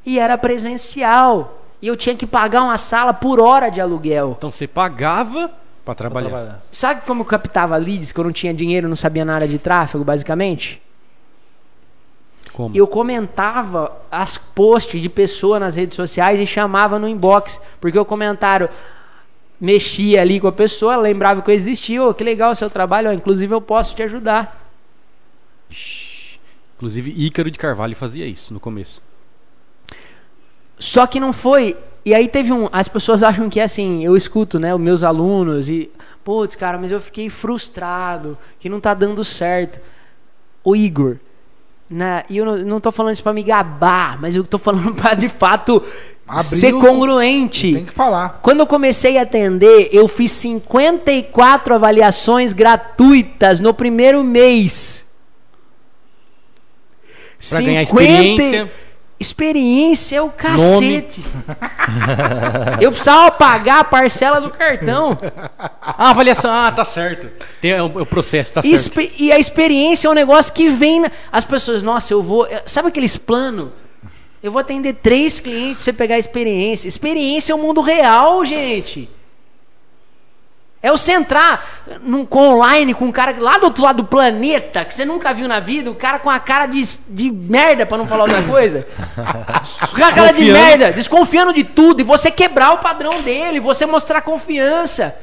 E era presencial. E eu tinha que pagar uma sala por hora de aluguel. Então você pagava pra trabalhar. Sabe como eu captava leads que eu não tinha dinheiro, não sabia nada de tráfego, basicamente? Como? Eu comentava as posts de pessoa nas redes sociais e chamava no inbox, porque o comentário mexia ali com a pessoa, lembrava que eu existia, ô, que legal o seu trabalho, ó, inclusive eu posso te ajudar. Inclusive, Ícaro de Carvalho fazia isso no começo. Só que não foi. E aí teve um. As pessoas acham que é assim, eu escuto, né, os meus alunos e. Putz, cara, mas eu fiquei frustrado, que não tá dando certo. O Igor. Né, e eu não, não tô falando isso pra me gabar, mas eu tô falando [laughs] pra de fato Abriu- ser congruente. Tem que falar. Quando eu comecei a atender, eu fiz 54 avaliações gratuitas no primeiro mês. Pra ganhar experiência. Experiência é o cacete. [laughs] eu precisava pagar a parcela do cartão. Ah, avaliação. Ah, tá certo. Tem é o, é o processo, tá certo. Espe- e a experiência é um negócio que vem. As pessoas, nossa, eu vou. Sabe aqueles planos? Eu vou atender três clientes pra você pegar a experiência. Experiência é o mundo real, gente. É você entrar num, com online com um cara lá do outro lado do planeta, que você nunca viu na vida, o cara com a cara de, de merda, pra não falar outra coisa. [laughs] com a cara de merda, desconfiando de tudo, e você quebrar o padrão dele, você mostrar confiança.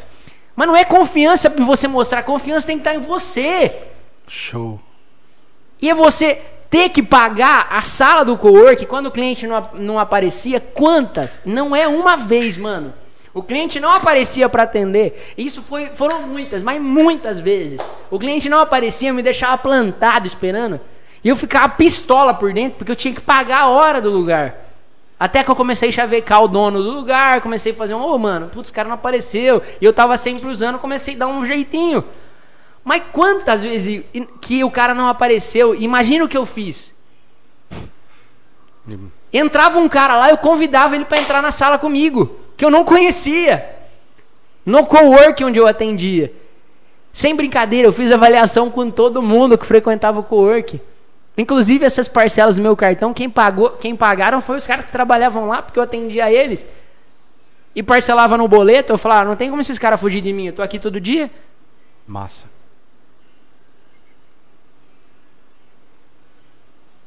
Mas não é confiança pra você mostrar, confiança tem que estar em você. Show. E é você ter que pagar a sala do co-work quando o cliente não, não aparecia. Quantas? Não é uma vez, mano. O cliente não aparecia para atender. Isso foi, foram muitas, mas muitas vezes. O cliente não aparecia, me deixava plantado esperando. E eu ficava pistola por dentro, porque eu tinha que pagar a hora do lugar. Até que eu comecei a chavecar o dono do lugar, comecei a fazer um, ô mano, putz, o cara não apareceu. E eu tava sempre usando, comecei a dar um jeitinho. Mas quantas vezes que o cara não apareceu? Imagina o que eu fiz. Entrava um cara lá, eu convidava ele para entrar na sala comigo, que eu não conhecia. No cowork onde eu atendia. Sem brincadeira, eu fiz avaliação com todo mundo que frequentava o cowork. Inclusive essas parcelas do meu cartão, quem pagou, quem pagaram foi os caras que trabalhavam lá, porque eu atendia eles. E parcelava no boleto, eu falava, "Ah, não tem como esses caras fugir de mim, eu tô aqui todo dia. Massa.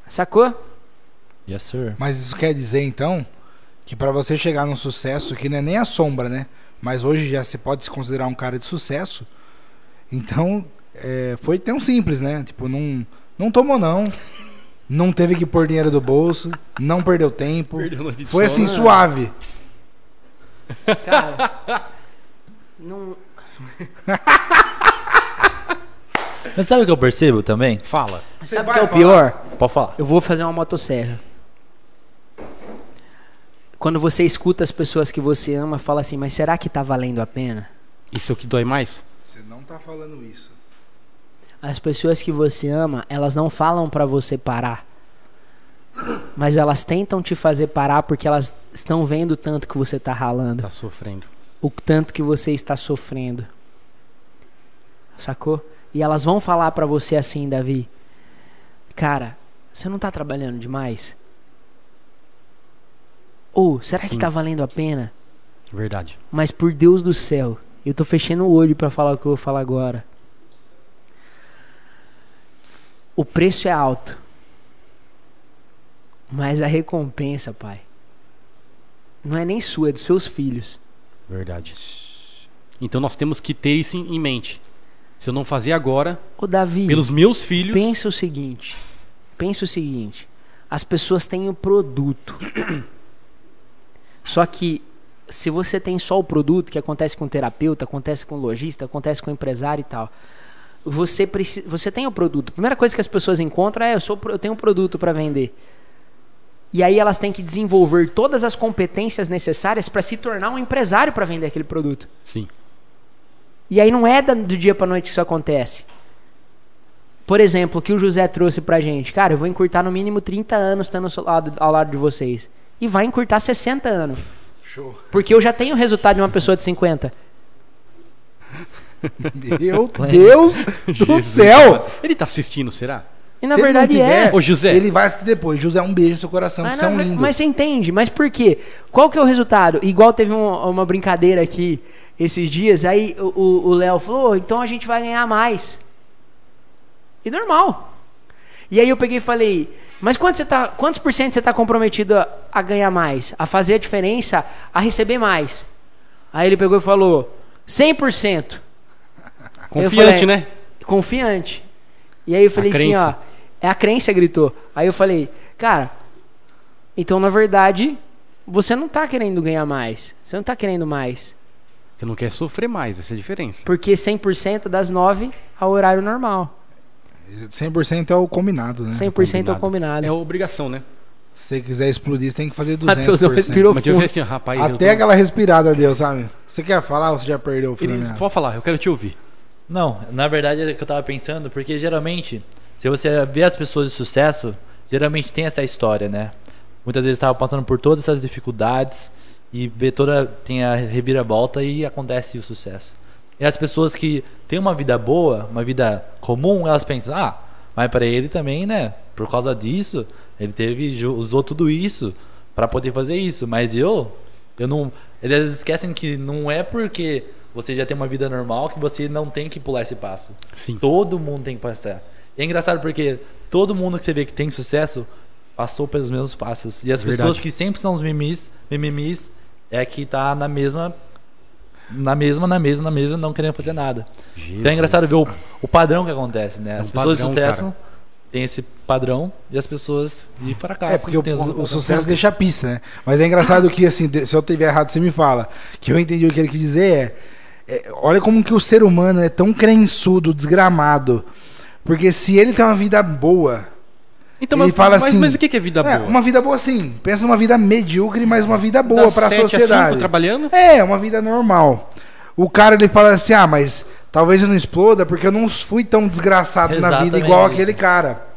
Sacou? Yes, sir. Mas isso quer dizer então que pra você chegar num sucesso que não é nem a sombra, né? Mas hoje já você pode se considerar um cara de sucesso. Então é, foi tão simples, né? Tipo, não, não tomou não. Não teve que pôr dinheiro do bolso, não perdeu tempo. Perdeu Foi assim, sono. suave. Cara, não, [laughs] Mas sabe o que eu percebo também? Fala. sabe o que é o falar? pior? Pode falar. Eu vou fazer uma motosserra. Quando você escuta as pessoas que você ama, fala assim, mas será que tá valendo a pena? Isso é o que dói mais? Você não tá falando isso. As pessoas que você ama, elas não falam pra você parar. Mas elas tentam te fazer parar porque elas estão vendo o tanto que você tá ralando, Tá sofrendo. o tanto que você está sofrendo. Sacou? E elas vão falar pra você assim, Davi: "Cara, você não tá trabalhando demais? Ou será que Sim. tá valendo a pena? Verdade. Mas por Deus do céu, eu tô fechando o olho pra falar o que eu vou falar agora. O preço é alto. Mas a recompensa, pai, não é nem sua, é dos seus filhos. Verdade. Então nós temos que ter isso em mente. Se eu não fazer agora, Ô Davi, pelos meus filhos, pensa o seguinte. Pensa o seguinte. As pessoas têm o produto. Só que se você tem só o produto, que acontece com o terapeuta, acontece com o lojista, acontece com o empresário e tal, você precisa, você tem o produto. A primeira coisa que as pessoas encontram é eu sou eu tenho um produto para vender. E aí elas têm que desenvolver todas as competências necessárias para se tornar um empresário para vender aquele produto. Sim. E aí não é do dia para noite que isso acontece. Por exemplo, o que o José trouxe pra gente. Cara, eu vou encurtar no mínimo 30 anos estando ao seu lado- ao lado de vocês. E vai encurtar 60 anos. Show. Porque eu já tenho o resultado de uma pessoa de 50. Meu [laughs] Deus do céu! Ele tá assistindo, será? E na Se verdade é. tiver, Ô, José. Ele vai assistir depois. José, um beijo no seu coração, Mas, que você é na um ver- lindo. mas você entende, mas por quê? Qual que é o resultado? Igual teve um- uma brincadeira aqui esses dias, aí o- Léo falou, "Ô, então a gente vai ganhar mais. E normal. E aí eu peguei e falei, mas quanto você tá, quantos por cento você está comprometido a, a ganhar mais? A fazer a diferença, a receber mais? Aí ele pegou e falou, 100%. Confiante, falei, né? Confiante. E aí eu falei assim, ó. É a crença, gritou. Aí eu falei, cara, então na verdade, você não tá querendo ganhar mais. Você não tá querendo mais. Você não quer sofrer mais, essa é a diferença. Porque 100% das 9 ao horário normal. 100% é o combinado, né? 100% é o combinado. É obrigação, né? Se você quiser explodir, você tem que fazer Matheusão 200%. respirou Mas eu fundo. assim, rapaz, eu Até tô... aquela respirada deu, sabe? Você quer falar ou você já perdeu o filme? pode falar, eu quero te ouvir. Não, na verdade é o que eu tava pensando, porque geralmente, se você vê as pessoas de sucesso, geralmente tem essa história, né? Muitas vezes estavam passando por todas essas dificuldades e vê toda tem a reviravolta e acontece o sucesso. E as pessoas que têm uma vida boa, uma vida comum, elas pensam: "Ah, mas para ele também, né? Por causa disso, ele teve usou tudo isso para poder fazer isso, mas eu eu não eles esquecem que não é porque você já tem uma vida normal que você não tem que pular esse passo. Sim. Todo mundo tem que passar. E é engraçado porque todo mundo que você vê que tem sucesso passou pelos mesmos passos. E as Verdade. pessoas que sempre são os mimis, mimimis, é que tá na mesma na mesma, na mesma, na mesma, não querendo fazer nada. Então é engraçado ver o, o padrão que acontece, né? É As um pessoas padrão, de sucesso têm esse padrão e as pessoas de fracasso. É, porque o, o- o sucesso deixa a pista, né? Mas é engraçado que, assim, se eu tiver errado, você me fala. Que eu entendi o que ele quis dizer é, é, Olha como que o ser humano é tão crençudo, desgramado. Porque se ele tem uma vida boa. Então, Ele mas, fala mas, assim, mas o que é vida é, boa? uma vida boa assim. Pensa numa vida medíocre, mas uma vida boa para a a sociedade. cinco trabalhando? É, uma vida normal. O cara ele fala assim: ah, mas talvez eu não exploda porque eu não fui tão desgraçado na vida Exatamente igual isso. aquele cara.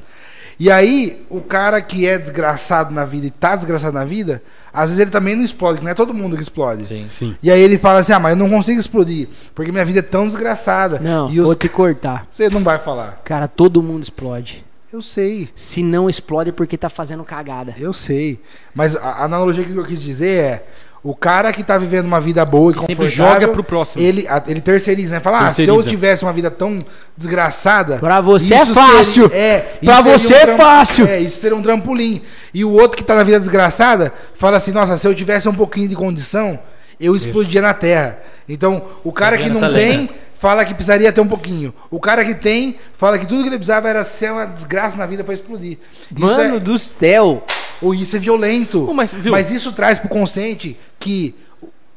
E aí, o cara que é desgraçado na vida e tá desgraçado na vida, às vezes ele também não explode, que não é todo mundo que explode. Sim. Sim. E aí ele fala assim: ah, mas eu não consigo explodir, porque minha vida é tão desgraçada. Não, e os... vou te cortar. Você não vai falar. Cara, todo mundo explode. Eu sei, Se não explode é porque tá fazendo cagada. eu sei. Mas a analogia que eu quis dizer é. O cara que tá vivendo uma vida boa e Sempre confortável, joga pro próximo. Ele, ele terceiriza, né? Fala, ah, se eu Terceiriza. tivesse uma vida tão desgraçada. Pra você é isso fácil. seria- é, Pra isso seria você é tram- fácil. É, isso seria um trampolim. E o outro que tá na vida desgraçada fala assim: nossa, se eu tivesse um pouquinho de condição, eu explodia na terra. Então, o cara que não tem, linha. Fala que precisaria ter um pouquinho. O cara que tem, fala que tudo que ele precisava era ser uma desgraça na vida pra explodir. Mano é, do céu. ou isso é violento. Pô, mas? Mas isso traz pro consciente que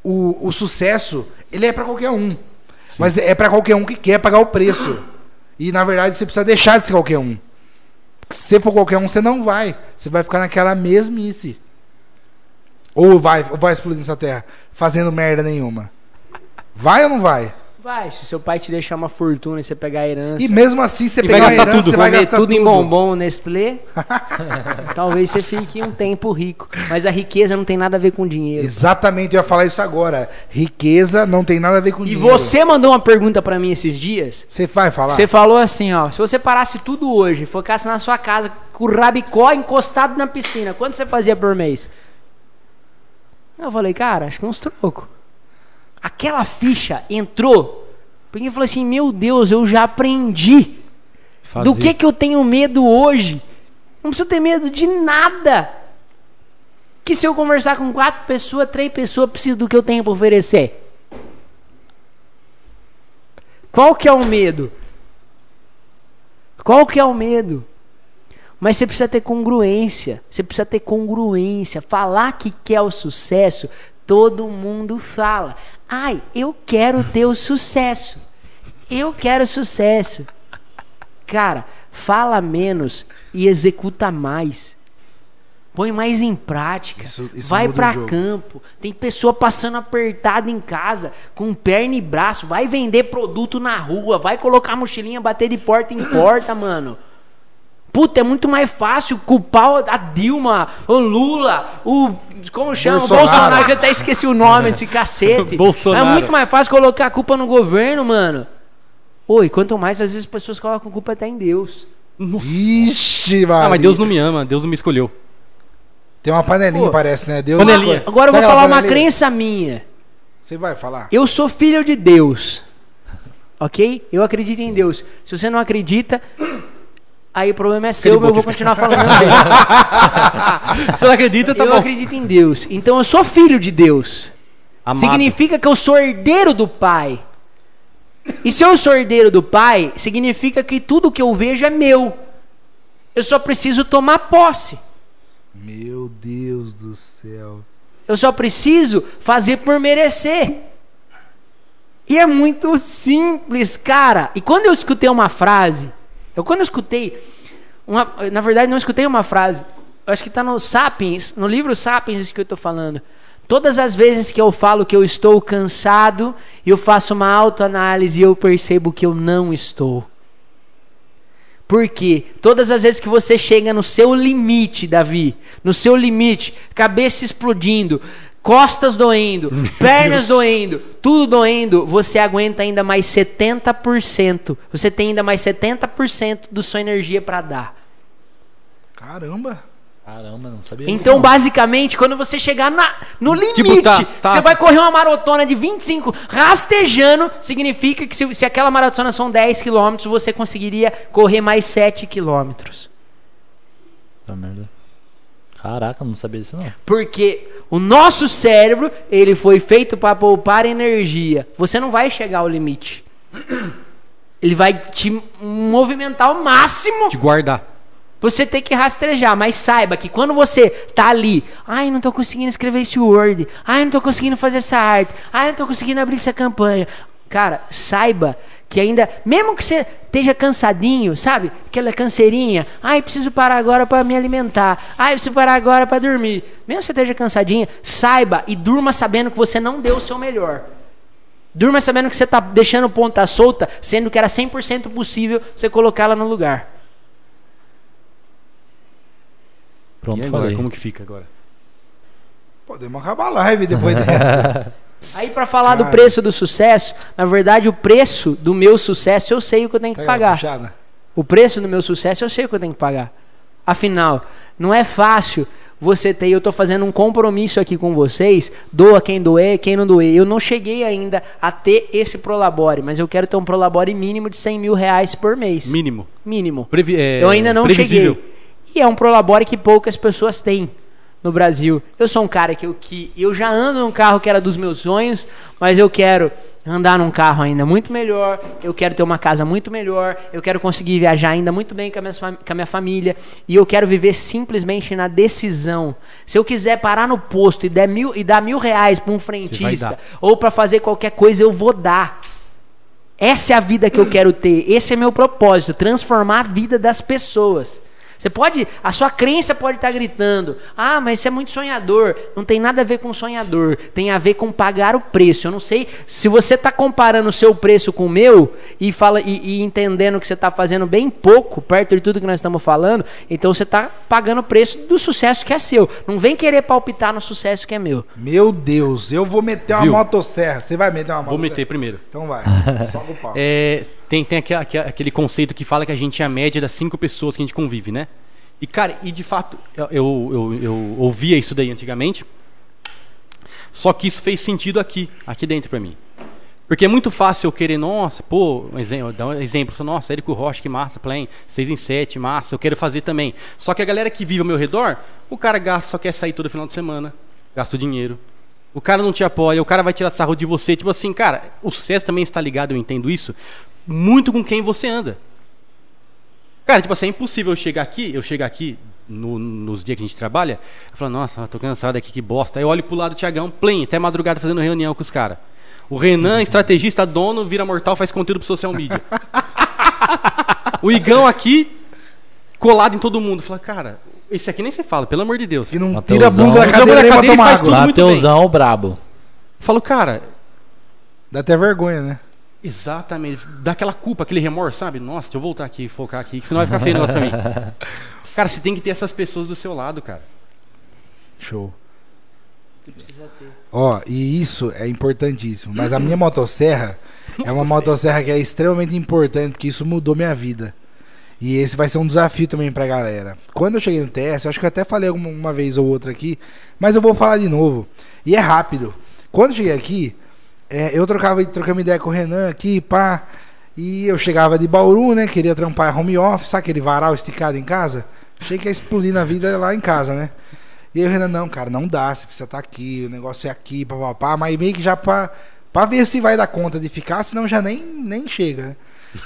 o, o sucesso, ele é pra qualquer um. Mas é pra qualquer um que quer pagar o preço. E na verdade você precisa deixar de ser qualquer um. Se você for qualquer um, você não vai. Você vai ficar naquela mesmice. Ou vai, ou vai explodir nessa terra fazendo merda nenhuma. Vai ou não vai? Vai, se seu pai te deixar uma fortuna e você pegar a herança. E mesmo assim, você E pegar a herança, tudo, você vai comer gastar tudo, tudo em bombom Nestlé, [laughs] talvez você fique um tempo rico. Mas a riqueza não tem nada a ver com dinheiro. Exatamente, eu ia falar isso agora. Riqueza não tem nada a ver com E dinheiro. você mandou uma pergunta pra mim esses dias. Você vai falar? Você falou assim, ó, se você parasse tudo hoje, focasse na sua casa com o rabicó encostado na piscina, quanto você fazia por mês? Eu falei, cara, acho que uns trocos. Aquela ficha entrou. Porque falei assim, meu Deus, eu já aprendi. Fazer. Do que que eu tenho medo hoje? Não preciso ter medo de nada. Que se eu conversar com quatro pessoas, três pessoas, preciso do que eu tenho para oferecer. Qual que é o medo? Qual que é o medo? Mas você precisa ter congruência. Você precisa ter congruência. Falar que quer o sucesso, todo mundo fala. Ai, eu quero ter o sucesso. Eu quero sucesso. Cara, fala menos e executa mais. Põe mais em prática. Isso- isso vai jogo. campo. Tem pessoa passando apertada em casa, com perna e braço. Vai vender produto na rua. Vai colocar mochilinha, bater de porta em [coughs] porta, mano. Puta, é muito mais fácil culpar a Dilma, o Lula, o. Como chama? Bolsonaro. O Bolsonaro, que eu até esqueci o nome desse cacete. [laughs] Bolsonaro. É muito mais fácil colocar a culpa no governo, mano. Oi, quanto mais às vezes as pessoas colocam culpa até em Deus. Ixi, vai. Ah, mas Deus não me ama, Deus não me escolheu. Tem uma panelinha, Pô. parece, né? Deus Panelinha. Agora eu vou falar uma crença minha. Você vai falar? Eu sou filho de Deus. Ok? Eu acredito em Deus. Se você não acredita, aí o problema é seu, mas eu vou continuar falando dele. [laughs] Você não acredita, tá eu bom. acredito em Deus. Então eu sou filho de Deus. Amado. Significa que eu sou herdeiro do Pai. E se eu sou herdeiro do Pai, significa que tudo que eu vejo é meu. Eu só preciso tomar posse. Meu Deus do céu. Eu só preciso fazer por merecer. E é muito simples, cara. E quando eu escutei uma frase, eu quando eu escutei, uma, na verdade não escutei uma frase. Eu acho que está no Sapiens, no livro Sapiens isso que eu estou falando. Todas as vezes que eu falo que eu estou cansado, eu faço uma autoanálise e eu percebo que eu não estou. Porque todas as vezes que você chega no seu limite, Davi, no seu limite, cabeça explodindo, costas doendo, pernas doendo, tudo doendo, você aguenta ainda mais 70%. Você tem ainda mais 70% da sua energia para dar. Caramba. Caramba, não sabia Então, basicamente, quando você chegar na, no limite, Tipo, tá- tá- você vai correr uma maratona de 25 rastejando, significa que se, se aquela maratona são 10 quilômetros, você conseguiria correr mais 7 quilômetros. Puta merda. Caraca, não sabia disso não. Porque o nosso cérebro, ele foi feito para poupar energia. Você não vai chegar ao limite. [clears throat] Ele vai te movimentar ao máximo De guardar. Você tem que rastrejar, mas saiba que quando você tá ali, ai, não tô conseguindo escrever esse Word, ai, não tô conseguindo fazer essa arte, ai, não tô conseguindo abrir essa campanha. Cara, saiba que ainda, mesmo que você esteja cansadinho, sabe? Aquela canseirinha, ai, preciso parar agora para me alimentar, ai, preciso parar agora para dormir. Mesmo que você esteja cansadinho, saiba e durma sabendo que você não deu o seu melhor. Durma sabendo que você tá deixando ponta solta, sendo que era 100% possível você colocá-la no lugar. Pronto, e agora, falei. como que fica agora? Podemos acabar a live depois dessa. [laughs] Aí pra falar do Cara. preço do sucesso, na verdade o preço do meu sucesso eu sei o que eu tenho que Pega pagar. O preço do meu sucesso eu sei o que eu tenho que pagar. Afinal, não é fácil você ter, eu tô fazendo um compromisso aqui com vocês, doa quem doer, quem não doer. Eu não cheguei ainda a ter esse Prolabore, mas eu quero ter um Prolabore mínimo de 100 mil reais por mês. Mínimo. Mínimo. Previ- é, Eu ainda não previsível. cheguei. E é um Prolabore que poucas pessoas têm no Brasil. Eu sou um cara que eu, que eu já ando num carro que era dos meus sonhos, mas eu quero andar num carro ainda muito melhor, eu quero ter uma casa muito melhor, eu quero conseguir viajar ainda muito bem com a minha, com a minha família, e eu quero viver simplesmente na decisão. Se eu quiser parar no posto e, der mil, e dar mil reais para um frentista, ou para fazer qualquer coisa, eu vou dar. Essa é a vida que eu quero ter. Esse é meu propósito, transformar a vida das pessoas. Você pode, a sua crença pode estar gritando: "Ah, mas você é muito sonhador". Não tem nada a ver com sonhador, tem a ver com pagar o preço. Eu não sei se você está comparando o seu preço com o meu e fala e, e entendendo que você está fazendo bem pouco perto de tudo que nós estamos falando, então você está pagando o preço do sucesso que é seu. Não vem querer palpitar no sucesso que é meu. Meu Deus, eu vou meter uma Viu? motosserra. Você vai meter uma Vou motosserra? meter primeiro. Então vai. [laughs] Sobe o pau. É, tem tem aquele, aquele- conceito que fala que a gente é a média das cinco pessoas que a gente convive, né? E, cara, e de fato, eu, eu, eu, ouvia isso daí antigamente, só que isso fez sentido aqui, aqui dentro pra mim. Porque é muito fácil eu querer, nossa, pô, um exemplo, dar um exemplo, nossa, Érico Rocha, que massa, Play, 6 em 7, massa, eu quero fazer também. Só que a galera que vive ao meu redor, o cara gasta, só quer sair todo final de semana, gasta o dinheiro. O cara não te apoia, o cara vai tirar sarro de você. Tipo assim, cara, o sucesso também está ligado, eu entendo isso, muito com quem você anda. Cara, tipo assim, é impossível eu chegar aqui, eu chegar aqui no- nos dias que a gente trabalha, eu falo, nossa, tô cansado aqui, que bosta. Aí eu olho pro lado do Tiagão, plim, até madrugada fazendo reunião com os caras. O Renan, [laughs] estrategista, dono, vira mortal, faz conteúdo pro social media. [laughs] o Igão aqui, colado em todo mundo. Fala, cara, esse aqui nem você fala, pelo amor de Deus. Que não Mateusão. tira a bunda da cadeira pra cadeira e tomar faz água. tudo muito bem. Mateusão brabo. Falo, cara, Dá até vergonha, né? Exatamente. Dá aquela culpa, aquele remorso, sabe? Nossa, deixa eu voltar aqui e focar aqui, que senão vai ficar feio o negócio pra mim. [laughs] Cara, você tem que ter essas pessoas do seu lado, cara. Show. Tu precisa ter. Ó, e isso é importantíssimo. Mas a minha motosserra é uma motosserra que é extremamente importante, porque isso mudou minha vida. E esse vai ser um desafio também pra galera. Quando eu cheguei no TS, eu acho que eu até falei alguma uma vez ou outra aqui, mas eu vou falar de novo. E é rápido. Quando eu cheguei aqui, é, eu trocava, trocava ideia com o Renan aqui, pá. E eu chegava de Bauru, né? Queria trampar home office, sabe aquele varal esticado em casa? Achei que ia explodir na vida lá em casa, né? E aí o Renan, não, cara, não dá, você precisa estar aqui, o negócio é aqui, papapá, mas meio que já pra, pra ver se vai dar conta de ficar, senão já nem, nem chega, né?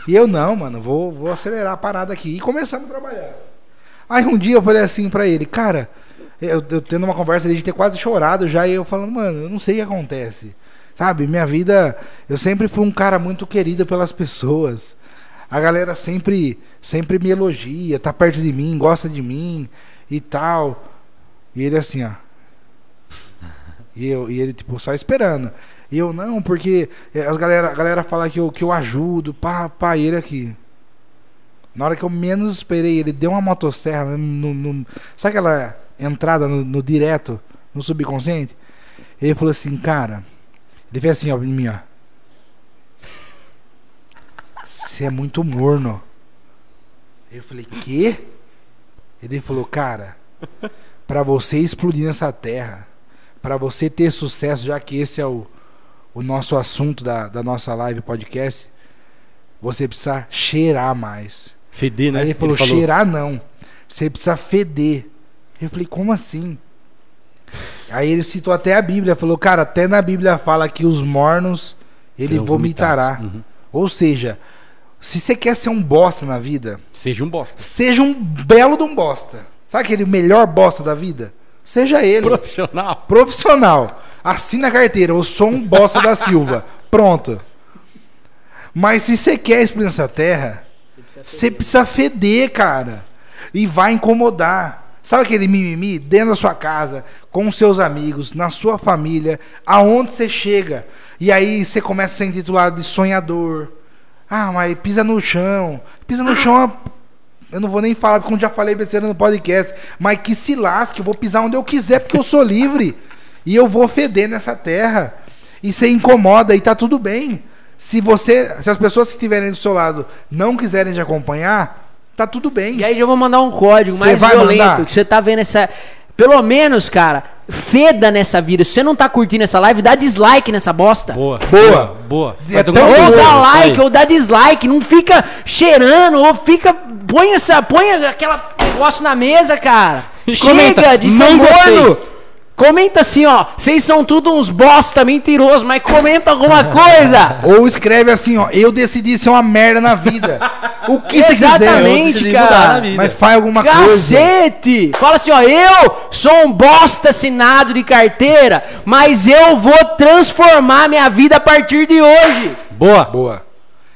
E eu, não, mano, vou, vou acelerar a parada aqui. E começamos a trabalhar. Aí um dia eu falei assim pra ele, cara, eu, eu tendo uma conversa de ter quase chorado já, e eu falando, mano, eu não sei o que acontece. Sabe, minha vida, eu sempre fui um cara muito querido pelas pessoas. A galera sempre, sempre me elogia, tá perto de mim, gosta de mim e tal. E ele assim, ó. E, eu, e ele, tipo, só esperando. E eu, não, porque eh, as galera, a galera fala que eu, que eu ajudo, pá, pá, e ele aqui. Na hora que eu menos esperei, ele deu uma motosserra no, no- sabe aquela entrada no, no direto, no subconsciente? Ele falou assim, cara, ele fez assim, ó, em mim, ó. Você é muito morno. Eu falei, quê? Ele falou, cara, pra você explodir nessa terra, pra você ter sucesso, já que esse é o, o nosso assunto da, da nossa live podcast, você precisa cheirar mais. Feder, né? Aí ele falou, cheirar não. Você precisa feder. Eu falei, como assim? Aí ele citou até a Bíblia, falou, cara, até na Bíblia fala que os mornos ele vomitará. Uhum. Ou seja, se você quer ser um bosta na vida, Seja um bosta. seja um belo de um bosta. Sabe aquele melhor bosta da vida? Seja ele. Profissional. Profissional. Assina a carteira, eu sou um bosta da Silva. [laughs] Pronto. Mas se você quer explodir essa terra, Você precisa você precisa feder, cara. E vai incomodar. Sabe aquele mimimi dentro da sua casa, com seus amigos, na sua família, aonde você chega. E aí você começa a ser intitulado de sonhador. Ah, mas pisa no chão. Pisa no chão, é- eu não vou nem falar, como já falei besteira no podcast. Mas que se lasque, eu vou pisar onde eu quiser, porque eu sou livre. E eu vou feder nessa terra. E você incomoda e tá tudo bem. Se você, se as pessoas que estiverem do seu lado não quiserem te acompanhar, tá tudo bem. E aí já vou mandar um código Cê mais vai violento, mandar? que você tá vendo essa... Pelo menos, cara, feda nessa vida. Se você não tá curtindo essa live, dá dislike nessa bosta. Boa. Boa. Boa. É tão Ou dá like Aí. ou dá dislike. Não fica cheirando ou fica. Põe essa. Põe aquela negócio na mesa, cara. [laughs] Chega de "Não sanguano. Gostei." Comenta assim, ó. Vocês são tudo uns bosta mentirosos, mas comenta alguma coisa. [laughs] Ou escreve assim, ó, eu decidi ser uma merda na vida. O que você quiser. Exatamente, cara. Mas faz alguma coisa. Cacete! Fala assim, ó, eu sou um bosta assinado de carteira, mas eu vou transformar minha vida a partir de hoje. Boa. Boa.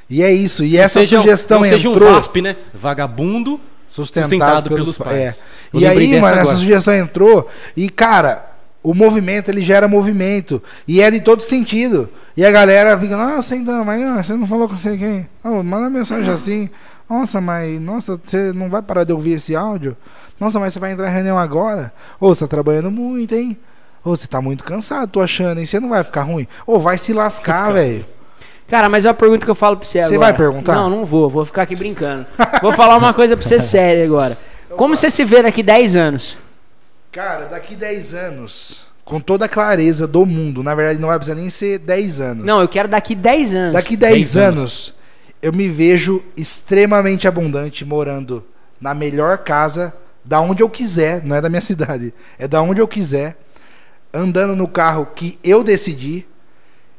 E é isso. E essa Seja sugestão não seja entrou um VASP, né? Vagabundo. sustentado, sustentado pelos, pelos pais. É. E aí, mano, essa agora. sugestão entrou e, cara, o movimento, ele gera movimento. E é de todo sentido. E a galera fica, nossa, então, mas ah, você não falou com você quem? Oh, manda mensagem assim. Nossa, mas, nossa, você não vai parar de ouvir esse áudio? Nossa, mas você vai entrar em reunião agora? Ô, você tá trabalhando muito, hein? Ô, você tá muito cansado, tô achando, hein? Você não vai ficar ruim? Ô, vai se lascar, velho. Cara, mas é uma pergunta que eu falo pra você agora. vai perguntar? Não, não vou. Vou ficar aqui brincando. vou falar uma coisa pra você [laughs] séria agora. Como você se vê daqui 10 anos? Cara, daqui 10 anos, com toda a clareza do mundo, na verdade não vai precisar nem ser 10 anos. Não, eu quero daqui 10 anos. Daqui 10, 10 anos, eu me vejo extremamente abundante morando na melhor casa, da onde eu quiser, não é da minha cidade, é da onde eu quiser, andando no carro que eu decidi, Se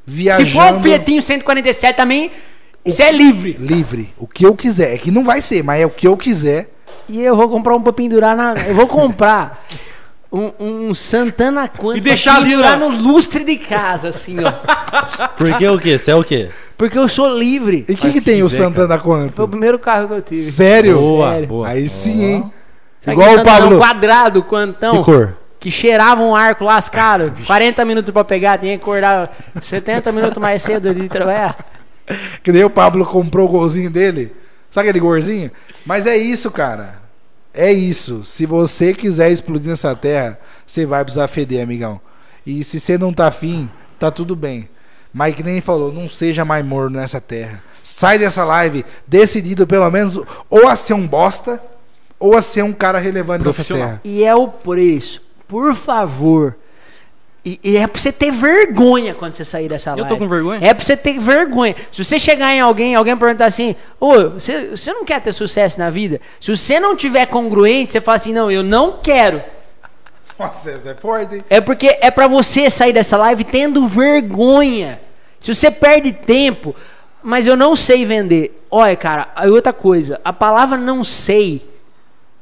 viajando. for um Fietinho 147 também, Você é livre. Livre. O que eu quiser. É que não vai ser, mas é o que eu quiser. E eu vou comprar um pra pendurar na. Eu vou comprar [laughs] um, um Santana Quanto E deixar ali, ó. no lustre de casa, assim, ó. [laughs] Porque o quê? Você é o quê? Porque eu sou livre. E o que, que tem o quiser, Santana Foi o primeiro carro que eu tive. Sério? Boa, Sério. boa. Aí sim, hein? Sabe Igual o Pablo. Santanão quadrado, quantão. Que cor? Que cheirava um arco lascado. 40 minutos pra pegar, tinha que acordar 70 minutos mais cedo de trabalhar. Que nem o Pablo comprou o golzinho dele. Sabe aquele golzinho? Mas é isso, cara. É isso. Se você quiser explodir nessa terra, você vai precisar feder, amigão. E se você não tá afim, tá tudo bem. Mas que nem falou, não seja mais morno nessa terra. Sai dessa live decidido, pelo menos, ou a ser um bosta, ou a ser um cara relevante nessa terra. E é o preço. Por favor. E, e é pra você ter vergonha quando você sair dessa Eu live. tô com vergonha? É pra você ter vergonha. Se você chegar em alguém, alguém perguntar assim: Ô, você, você não quer ter sucesso na vida? Se você não tiver congruente, você fala assim: Não, eu não quero. Nossa, essa é forte, hein? É porque é pra você sair dessa live tendo vergonha. Se você perde tempo, mas eu não sei vender. Olha, cara, outra coisa, a palavra não sei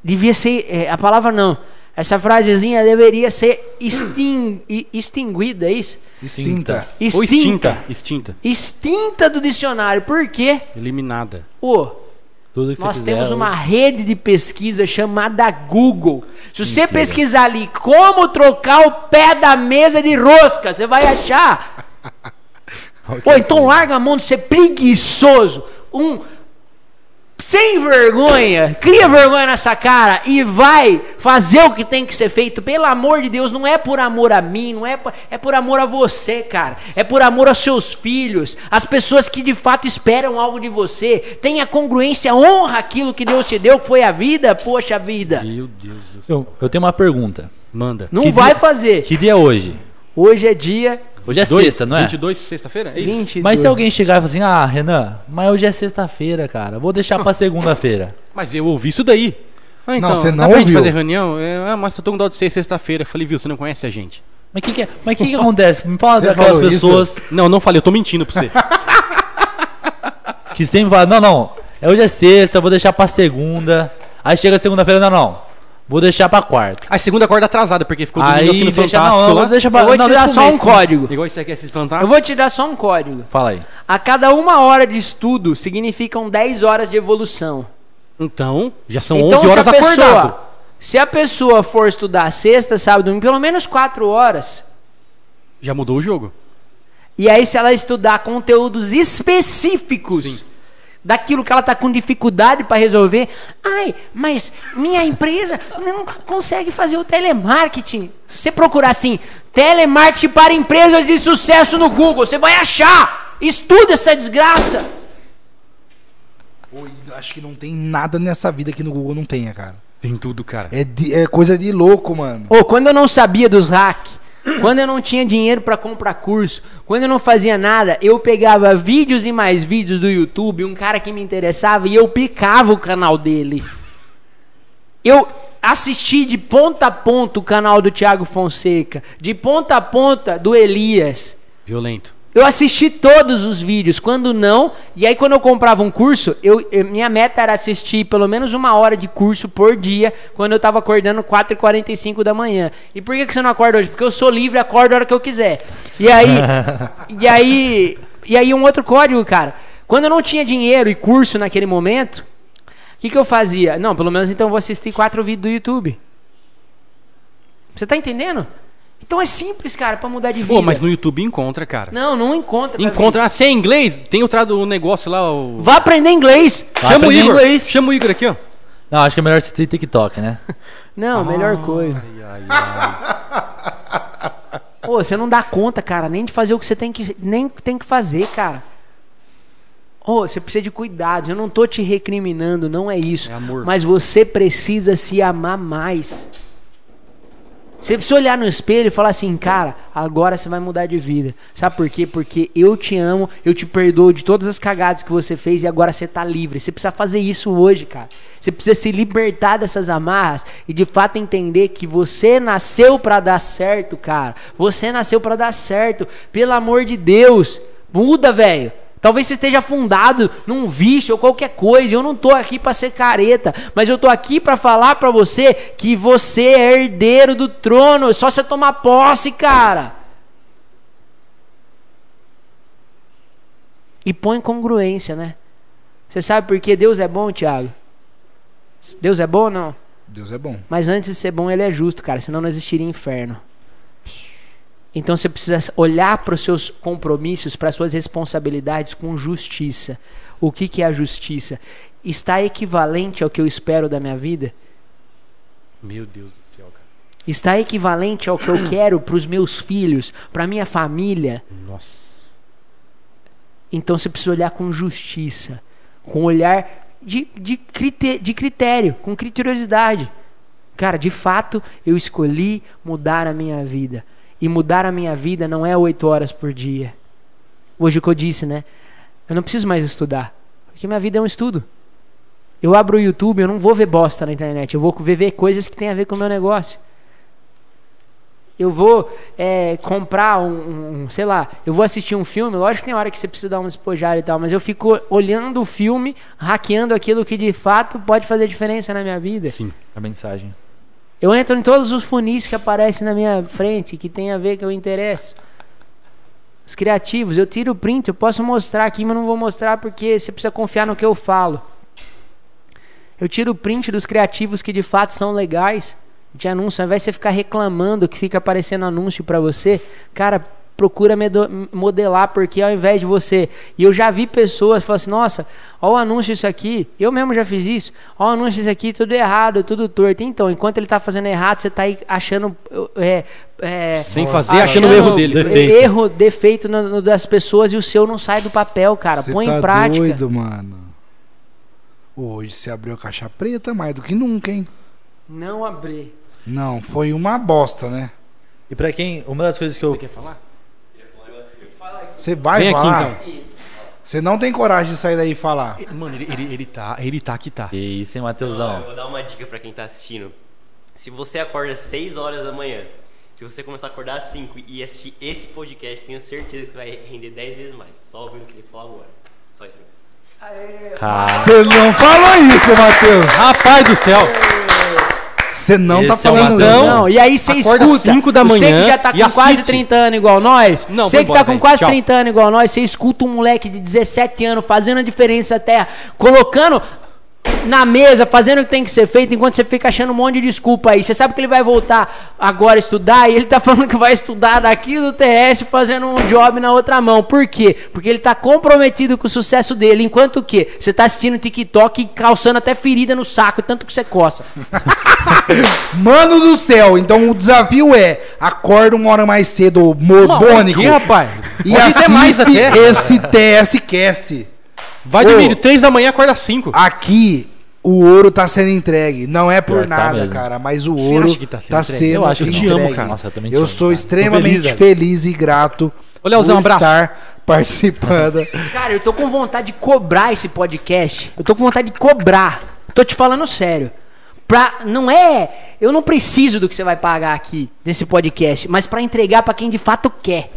devia ser é, a palavra não. Essa frasezinha deveria ser extin, extinguida, é isso? Extinta. Ou extinta. Extinta. Extinta do dicionário. Por quê? Eliminada. Que nós você quiser. temos uma rede de pesquisa chamada Google. Se você pesquisar ali como trocar o pé da mesa de rosca, você vai achar. [laughs] Ou então larga a mão de ser preguiçoso. Um sem vergonha, cria vergonha nessa cara e vai fazer o que tem que ser feito. Pelo amor de Deus, não é por amor a mim, não é por, é por amor a você, cara. É por amor aos seus filhos, as pessoas que de fato esperam algo de você. Tenha congruência, honra aquilo que Deus te deu, que foi a vida. Poxa vida. Meu Deus do céu. Eu, eu tenho uma pergunta. Manda. Não Que vai dia- fazer. Que dia é hoje? Hoje é dia Hoje é Dois- sexta, não é? 22, sexta-feira? É isso? 22. Mas se alguém chegar e falar assim, ah, Renan, mas hoje é sexta-feira, cara. Vou deixar pra [laughs] segunda-feira. Mas eu ouvi isso daí. Ah, então, você dá não pra gente ouviu. fazer reunião? É, ah, mas eu tô com dó de ser sexta-feira. Eu Falei, viu, você não conhece a gente. Mas o que, que, é- mas que, que acontece? Me fala Você daquelas falou pessoas Não, não falei, eu tô mentindo pra você. [laughs] [laughs] que sempre falam, não, não, é hoje é sexta, vou deixar pra segunda. Aí chega segunda-feira, não, não. Vou deixar pra quarta. A segunda acorda atrasada, porque ficou Aí assistindo deixa, Fantástico não, lá. deixa pra Eu vou não, te deixa dar pro só um código. Igual você quer assistir Eu Fantástico. vou te dar só um código. Fala aí. A cada uma hora de estudo significam 10 horas de evolução. Então, já são então, 11 horas se a pessoa, acordado. se a pessoa for estudar sexta, sábado, domingo, pelo menos 4 horas, Já mudou o jogo. e aí se ela estudar conteúdos específicos Sim. Daquilo que ela está com dificuldade para resolver, ai, mas minha empresa não consegue fazer o telemarketing. Você procurar assim, telemarketing para empresas de sucesso no Google, você vai achar. Estuda essa desgraça. Oi, acho que não tem nada nessa vida que no Google não tenha, cara. Tem tudo, cara. É, de- é coisa de louco, mano. Ou quando eu não sabia dos hacks, quando eu não tinha dinheiro para comprar curso, quando eu não fazia nada, eu pegava vídeos e mais vídeos do YouTube, um cara que me interessava e eu picava o canal dele. Eu assisti de ponta a ponta o canal do Thiago Fonseca, de ponta a ponta do Elias. Violento. Eu assisti todos os vídeos, quando não, e aí quando eu comprava um curso, eu, minha meta era assistir pelo menos uma hora de curso por dia, quando eu tava acordando 4h45 da manhã. E por que, que você não acorda hoje? Porque eu sou livre, acordo a hora que eu quiser. E aí, [laughs] e aí, e aí um outro código, cara. Quando eu não tinha dinheiro e curso naquele momento, o que, que eu fazia? Não, pelo menos então eu vou assistir quatro vídeos do YouTube. Você tá entendendo? Então é simples, cara, pra mudar de vida. Pô, mas no YouTube encontra, cara. Não, não encontra. Encontra. Ah, se é inglês, tem o, trado, o negócio lá. O... Vá aprender inglês. Vai Chama o aprender Igor. inglês. Chama o Igor aqui, ó. Não, acho que é melhor assistir TikTok, né? [laughs] Não, melhor coisa. Ai, ai, ai. Pô, você não dá conta, cara, nem de fazer o que você tem que, nem tem que fazer, cara. Ô, você precisa de cuidados. Eu não tô te recriminando, não é isso. É amor. Mas você precisa se amar mais. Você precisa olhar no espelho e falar assim, cara, agora você vai mudar de vida. Sabe por quê? Porque eu te amo, eu te perdoo de todas as cagadas que você fez e agora você tá livre. Você precisa fazer isso hoje, cara. Você precisa se libertar dessas amarras e de fato entender que você nasceu pra dar certo, cara. Você nasceu pra dar certo. Pelo amor de Deus, muda, velho. Talvez você esteja afundado num vício ou qualquer coisa. Eu não tô aqui para ser careta, mas eu tô aqui para falar para você que você é herdeiro do trono. É só você tomar posse, cara. E põe congruência, né? Você sabe por que Deus é bom, Tiago? Deus é bom ou não? Deus é bom. Mas antes de ser bom, ele é justo, cara. Senão não existiria inferno. Então você precisa olhar para os seus compromissos, para as suas responsabilidades com justiça. O que, que é a justiça? Está equivalente ao que eu espero da minha vida? Meu Deus do céu, cara. Está equivalente ao que eu quero para os meus filhos, para minha família? Nossa. Então você precisa olhar com justiça, com olhar de, de, crite- de critério, com criteriosidade. Cara, de fato, eu escolhi mudar a minha vida. E mudar a minha vida não é oito horas por dia. Hoje o que eu disse, né? Eu não preciso mais estudar. Porque minha vida é um estudo. Eu abro o YouTube, eu não vou ver bosta na internet. Eu vou ver, coisas que tem a ver com o meu negócio. Eu vou é, comprar um, um- sei lá, eu vou assistir um filme, lógico que tem hora que você precisa dar um despojar e tal, mas eu fico olhando o filme, hackeando aquilo que de fato pode fazer diferença na minha vida. Sim. A mensagem. Eu entro em todos os funis que aparecem na minha frente, que tem a ver que eu interesso. Os criativos, eu tiro o print, eu posso mostrar aqui, mas não vou mostrar porque você precisa confiar no que eu falo. Eu tiro o print dos criativos que de fato são legais de anúncio, ao invés de você ficar reclamando que fica aparecendo anúncio pra você, cara, procura modelar, porque ao invés de você. E eu já vi pessoas falando assim: nossa, ó o anúncio isso aqui, eu mesmo já fiz isso, ó o anúncio isso aqui, tudo errado, tudo torto. Então, enquanto ele tá fazendo errado, você tá aí achando. É, é, Sem fazer, achando o erro dele. Defeito. Erro, defeito no- no das pessoas e o seu não sai do papel, cara. Cê Põe tá em prática. doido, mano. Hoje você abriu a caixa preta mais do que nunca, hein? Não abrir. Não, foi uma bosta, né? E pra quem. Uma das coisas que eu. Você quer falar? Você vai Vem aqui falar. então. Você não tem coragem de sair daí e falar. Mano, ele, ele, ele tá, ele tá que tá. Que isso, hein, Não, eu Matheusão? vou dar uma dica pra quem tá assistindo. Se você acorda às 6 horas da manhã, se você começar a acordar às 5 e assistir esse podcast, tenho certeza que você vai render 10 vezes mais. Só ouvindo o que ele falou agora. Só isso mesmo. Cara, Você não falou isso, Matheus! Rapaz do céu! Você não tá Esse é o falando Matheus. isso. Não, e aí você Acorda escuta. cinco da Você manhã que já tá e com quase assiste. 30 anos igual nós. Não, você que tá embora, com velho. quase Tchau. 30 anos igual nós, você escuta um moleque de 17 anos fazendo a diferença terra, colocando na mesa, fazendo o que tem que ser feito, enquanto você fica achando um monte de desculpa aí. Você sabe que ele vai voltar agora a estudar e ele tá [laughs] falando que vai estudar daqui do TS fazendo um job na outra mão. Por quê? Porque ele tá comprometido com o sucesso dele. Enquanto o quê? Você tá assistindo TikTok e calçando até ferida no saco, tanto que você coça. [laughs] Mano do céu, então o desafio é: acorda uma hora mais cedo, morbônico. Aqui, rapaz. E Pode ser mais assiste até. esse TS Cast. Vai Ô. dormir 3 da manhã, acorda 5. Aqui o ouro tá sendo entregue. Não é por Pior tá nada, mesmo. cara, mas o Você ouro acha que tá sendo entregue? sendo Eu acho que entregue. não. te amo, cara. Nossa, eu também te Eu amo, sou cara. extremamente Tô feliz, feliz, e grato Ô, Leozão, por abraço. estar [laughs] participando. Cara, eu tô com vontade de cobrar esse podcast. Eu tô com vontade de cobrar. Tô te falando sério. Pra, não é. Eu não preciso do que você vai pagar aqui nesse podcast, mas pra entregar pra quem de fato quer.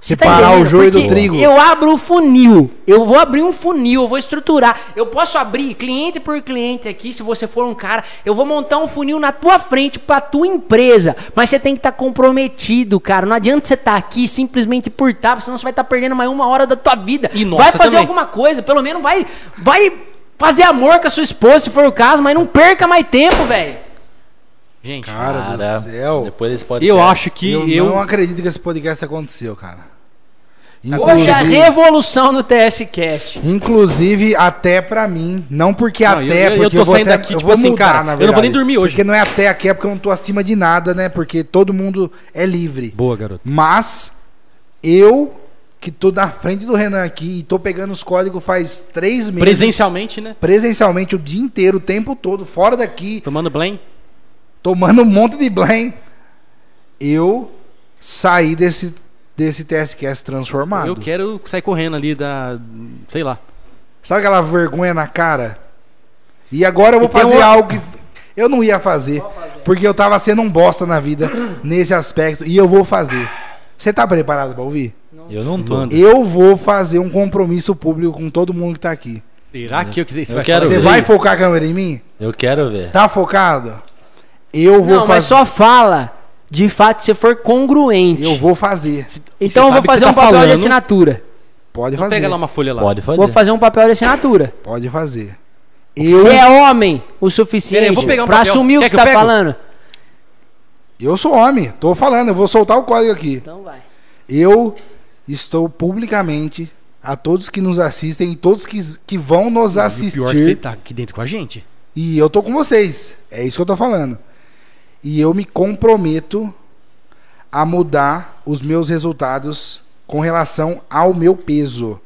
Você tá Separar o joio do Porque trigo. Eu abro o funil. Eu vou abrir um funil, eu vou estruturar. Eu posso abrir cliente por cliente aqui, se você for um cara. Eu vou montar um funil na tua frente pra tua empresa. Mas você tem que estar comprometido, cara. Não adianta você estar aqui simplesmente por estar, senão você vai estar perdendo mais uma hora da tua vida. E nossa vai fazer também. alguma coisa, pelo menos vai, vai fazer amor com a sua esposa, se for o caso, mas não perca mais tempo, velho. Gente, Cara, Cara, do céu. depois desse podcast. eu acho que eu, eu. não acredito que esse podcast aconteceu, cara. Hoje é a revolução do TSCast. inclusive até pra mim, não porque Não, até, eu- eu- eu porque tô vou saindo até, daqui, eu tipo vou assim, mudar, cara, na eu não verdade. vou nem dormir hoje. Porque não é até aqui, é porque eu não tô acima de nada, né? Porque todo mundo é livre. Boa, garoto. Mas eu que tô na frente do Renan aqui e tô pegando os códigos faz três meses. Presencialmente, né? Presencialmente o dia inteiro, o tempo todo, fora daqui, Tomando blame. tomando um monte de blame. Eu saí desse, desse TSCast transformado. Eu quero sair correndo ali da. Sei lá. Sabe aquela vergonha na cara? E agora eu vou E fazer uma- algo que eu não ia fazer, porque eu tava sendo um bosta na vida [clears throat] nesse aspecto e eu vou fazer. Você tá preparado pra ouvir? Não Eu não tô. Manda. Eu vou fazer um compromisso público com todo mundo que tá aqui. Será que eu quiser? Eu quero Você ver. vai focar a câmera em mim? Eu quero ver. Tá focado? Eu vou Não, mas fazer. só fala de fato se você for congruente. Eu vou fazer. Então eu vou fazer um tá papel de falando. assinatura. Pode Então fazer. pega lá uma folha lá. Pode fazer. Vou fazer um papel de assinatura. Pode fazer. Eu, Você é homem o suficiente eu vou pegar um pra papel. assumir o Quer que que você tá pego? falando? eu sou homem. Tô falando. Eu vou soltar o código aqui. Então vai. Eu estou publicamente a todos que nos assistem e todos que, que vão nos E o assistir. pior é que você tá aqui dentro com a gente. E eu tô com vocês. É isso que eu tô falando. E eu me comprometo a mudar os meus resultados com relação ao meu peso.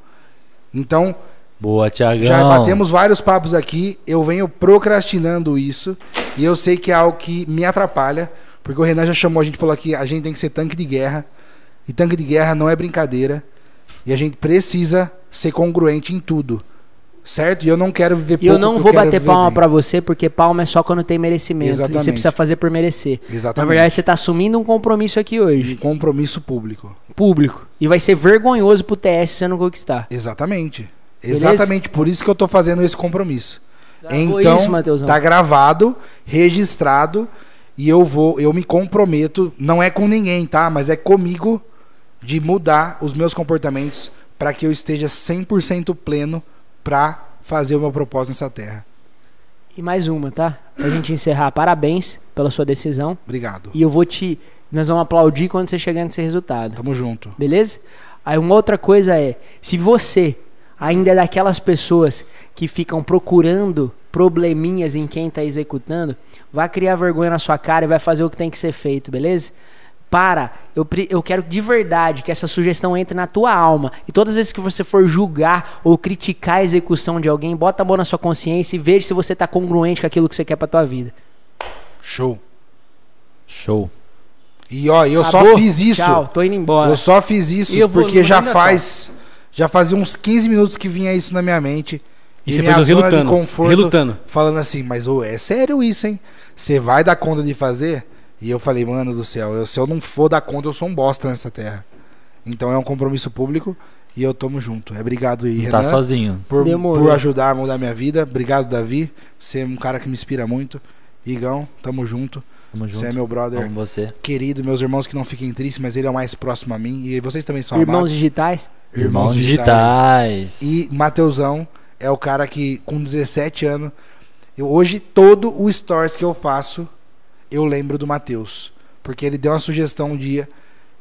Então, Boa, já batemos vários papos aqui. Eu venho procrastinando isso. E eu sei que é algo que me atrapalha. Porque o Renan já chamou, a gente falou aqui, a gente tem que ser tanque de guerra. E tanque de guerra não é brincadeira. E a gente precisa ser congruente em tudo. Certo? E eu não quero viver E eu pouco, não vou quero bater palma pra você, porque palma é só quando tem merecimento. E Exatamente. você precisa fazer por merecer. Na Exatamente. verdade, você tá assumindo um compromisso aqui Um hoje, compromisso público. público. E vai ser vergonhoso pro TS se você não conquistar. Exatamente. Beleza? Exatamente por isso que eu tô fazendo esse compromisso. Então, isso, tá gravado, registrado e eu vou, eu me comprometo, não é com ninguém, tá? Mas é comigo de mudar os meus comportamentos para que eu esteja 100% pleno para fazer o meu propósito nessa terra. E mais uma, tá? Pra gente encerrar. Parabéns pela sua decisão. Obrigado. E eu vou te. Nós vamos aplaudir quando você chegar nesse resultado. Tamo junto. Beleza? Aí uma outra coisa é, se você ainda é daquelas pessoas que ficam procurando probleminhas em quem está executando, vai criar vergonha na sua cara e vai fazer o que tem que ser feito, beleza? Para, eu, eu quero de verdade que essa sugestão entre na tua alma. E todas as vezes que você for julgar ou criticar a execução de alguém, bota a mão na sua consciência e veja se você está congruente com aquilo que você quer pra tua vida. Show. Show. E ó, eu só Acabou? fiz isso. Tchau, tô indo embora. Eu só fiz isso E porque já faz já fazia uns 15 minutos que vinha isso na minha mente. E você minha foi zona relutando. de conforto Relutando. falando assim, mas ô, é sério isso, hein? Você vai dar conta de fazer? E eu falei, mano do céu, eu, se eu não for dar conta, eu sou um bosta nessa terra. Então é um compromisso público e eu tomo junto. É obrigado aí, tá Renan, sozinho. por, Demorou. por ajudar a mudar minha vida. Obrigado, Davi. Você é um cara que me inspira muito. Igão, tamo junto. Tamo junto. Você é meu brother Amo você. querido, meus irmãos que não fiquem tristes, mas ele é o mais próximo a mim. E vocês também são Irmãos amados. digitais? Irmãos digitais. E Mateusão é o cara que, com 17 anos, eu, hoje todo o stories que eu faço, eu lembro do Mateus. Porque ele deu uma sugestão um dia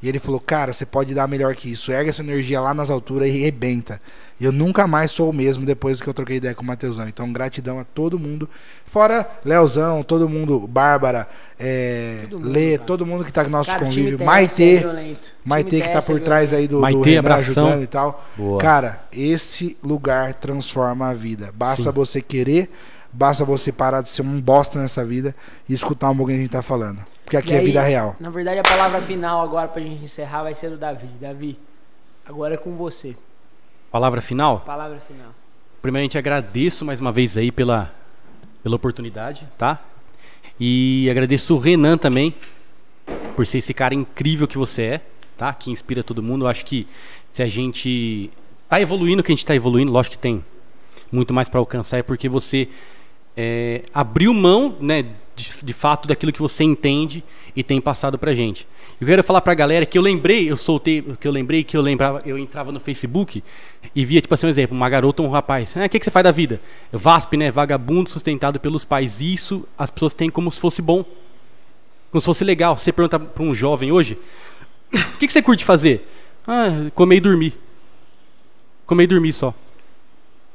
e ele falou: Cara, você pode dar melhor que isso. Erga essa energia lá nas alturas e rebenta. E eu nunca mais sou o mesmo depois que eu troquei ideia com o Mateusão. Então, gratidão a todo mundo. Fora Leozão, todo mundo, Bárbara, é, Todo mundo, Lê, cara. todo mundo que tá com nosso Cara, convívio. É Maitê, violento. Maitê que tá TS por é trás aí do, do Maitê, Renan abração. ajudando e tal. Boa. Cara, esse lugar transforma a vida. Basta você querer, basta você parar de ser um bosta nessa vida e escutar um pouquinho que a gente tá falando. Porque aqui E é aí, vida real. Na verdade, a palavra final agora pra gente encerrar vai ser do Davi. Davi, agora é com você. Palavra final? Palavra final. Primeiramente agradeço mais uma vez aí pela, pela oportunidade, tá? E agradeço o Renan também por ser esse cara incrível que você é, tá? Que inspira todo mundo. Eu acho que se a gente tá evoluindo, que a gente tá evoluindo, lógico que tem muito mais para alcançar, é porque você é, abriu mão, né, de, de fato daquilo que você entende e tem passado pra gente. Eu quero falar pra galera que eu lembrei, eu soltei, que eu lembrei que eu lembrava, eu entrava no Facebook e via, tipo assim, um exemplo, uma garota ou um rapaz. Ah, o que, que você faz da vida? VASP, né? Vagabundo sustentado pelos pais. Isso as pessoas têm como se fosse bom. Como se fosse legal. Você pergunta pra um jovem hoje, o que, que você curte fazer? Ah, comer e dormir. Comer e dormir só.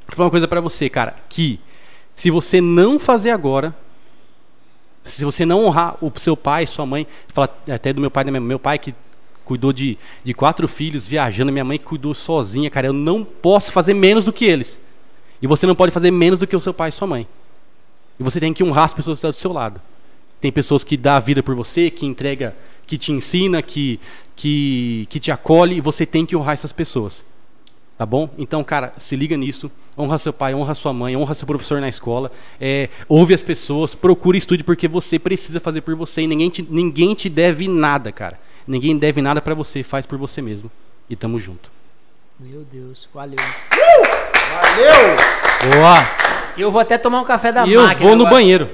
Vou falar uma coisa pra você, cara, que se você não fazer agora, se você não honrar o seu pai, sua mãe, fala até do meu pai, né, meu pai que cuidou de, de quatro filhos viajando, minha mãe que cuidou sozinha, cara, eu não posso fazer menos do que eles. E você não pode fazer menos do que o seu pai e sua mãe. E você tem que honrar as pessoas que estão do seu lado. Tem pessoas que dão a vida por você, que entrega, que te ensina, que, que, que te acolhe, e você tem que honrar essas pessoas. Tá bom? Então, cara, se liga nisso. Honra seu pai, honra sua mãe, honra seu professor na escola. É, ouve as pessoas, procure estude porque você precisa fazer por você e ninguém te, ninguém te deve nada, cara. Ninguém deve nada pra você, faz por você mesmo. E tamo junto. Meu Deus, valeu. Valeu! Boa! Eu vou até tomar um café da e eu máquina vou no agora. banheiro.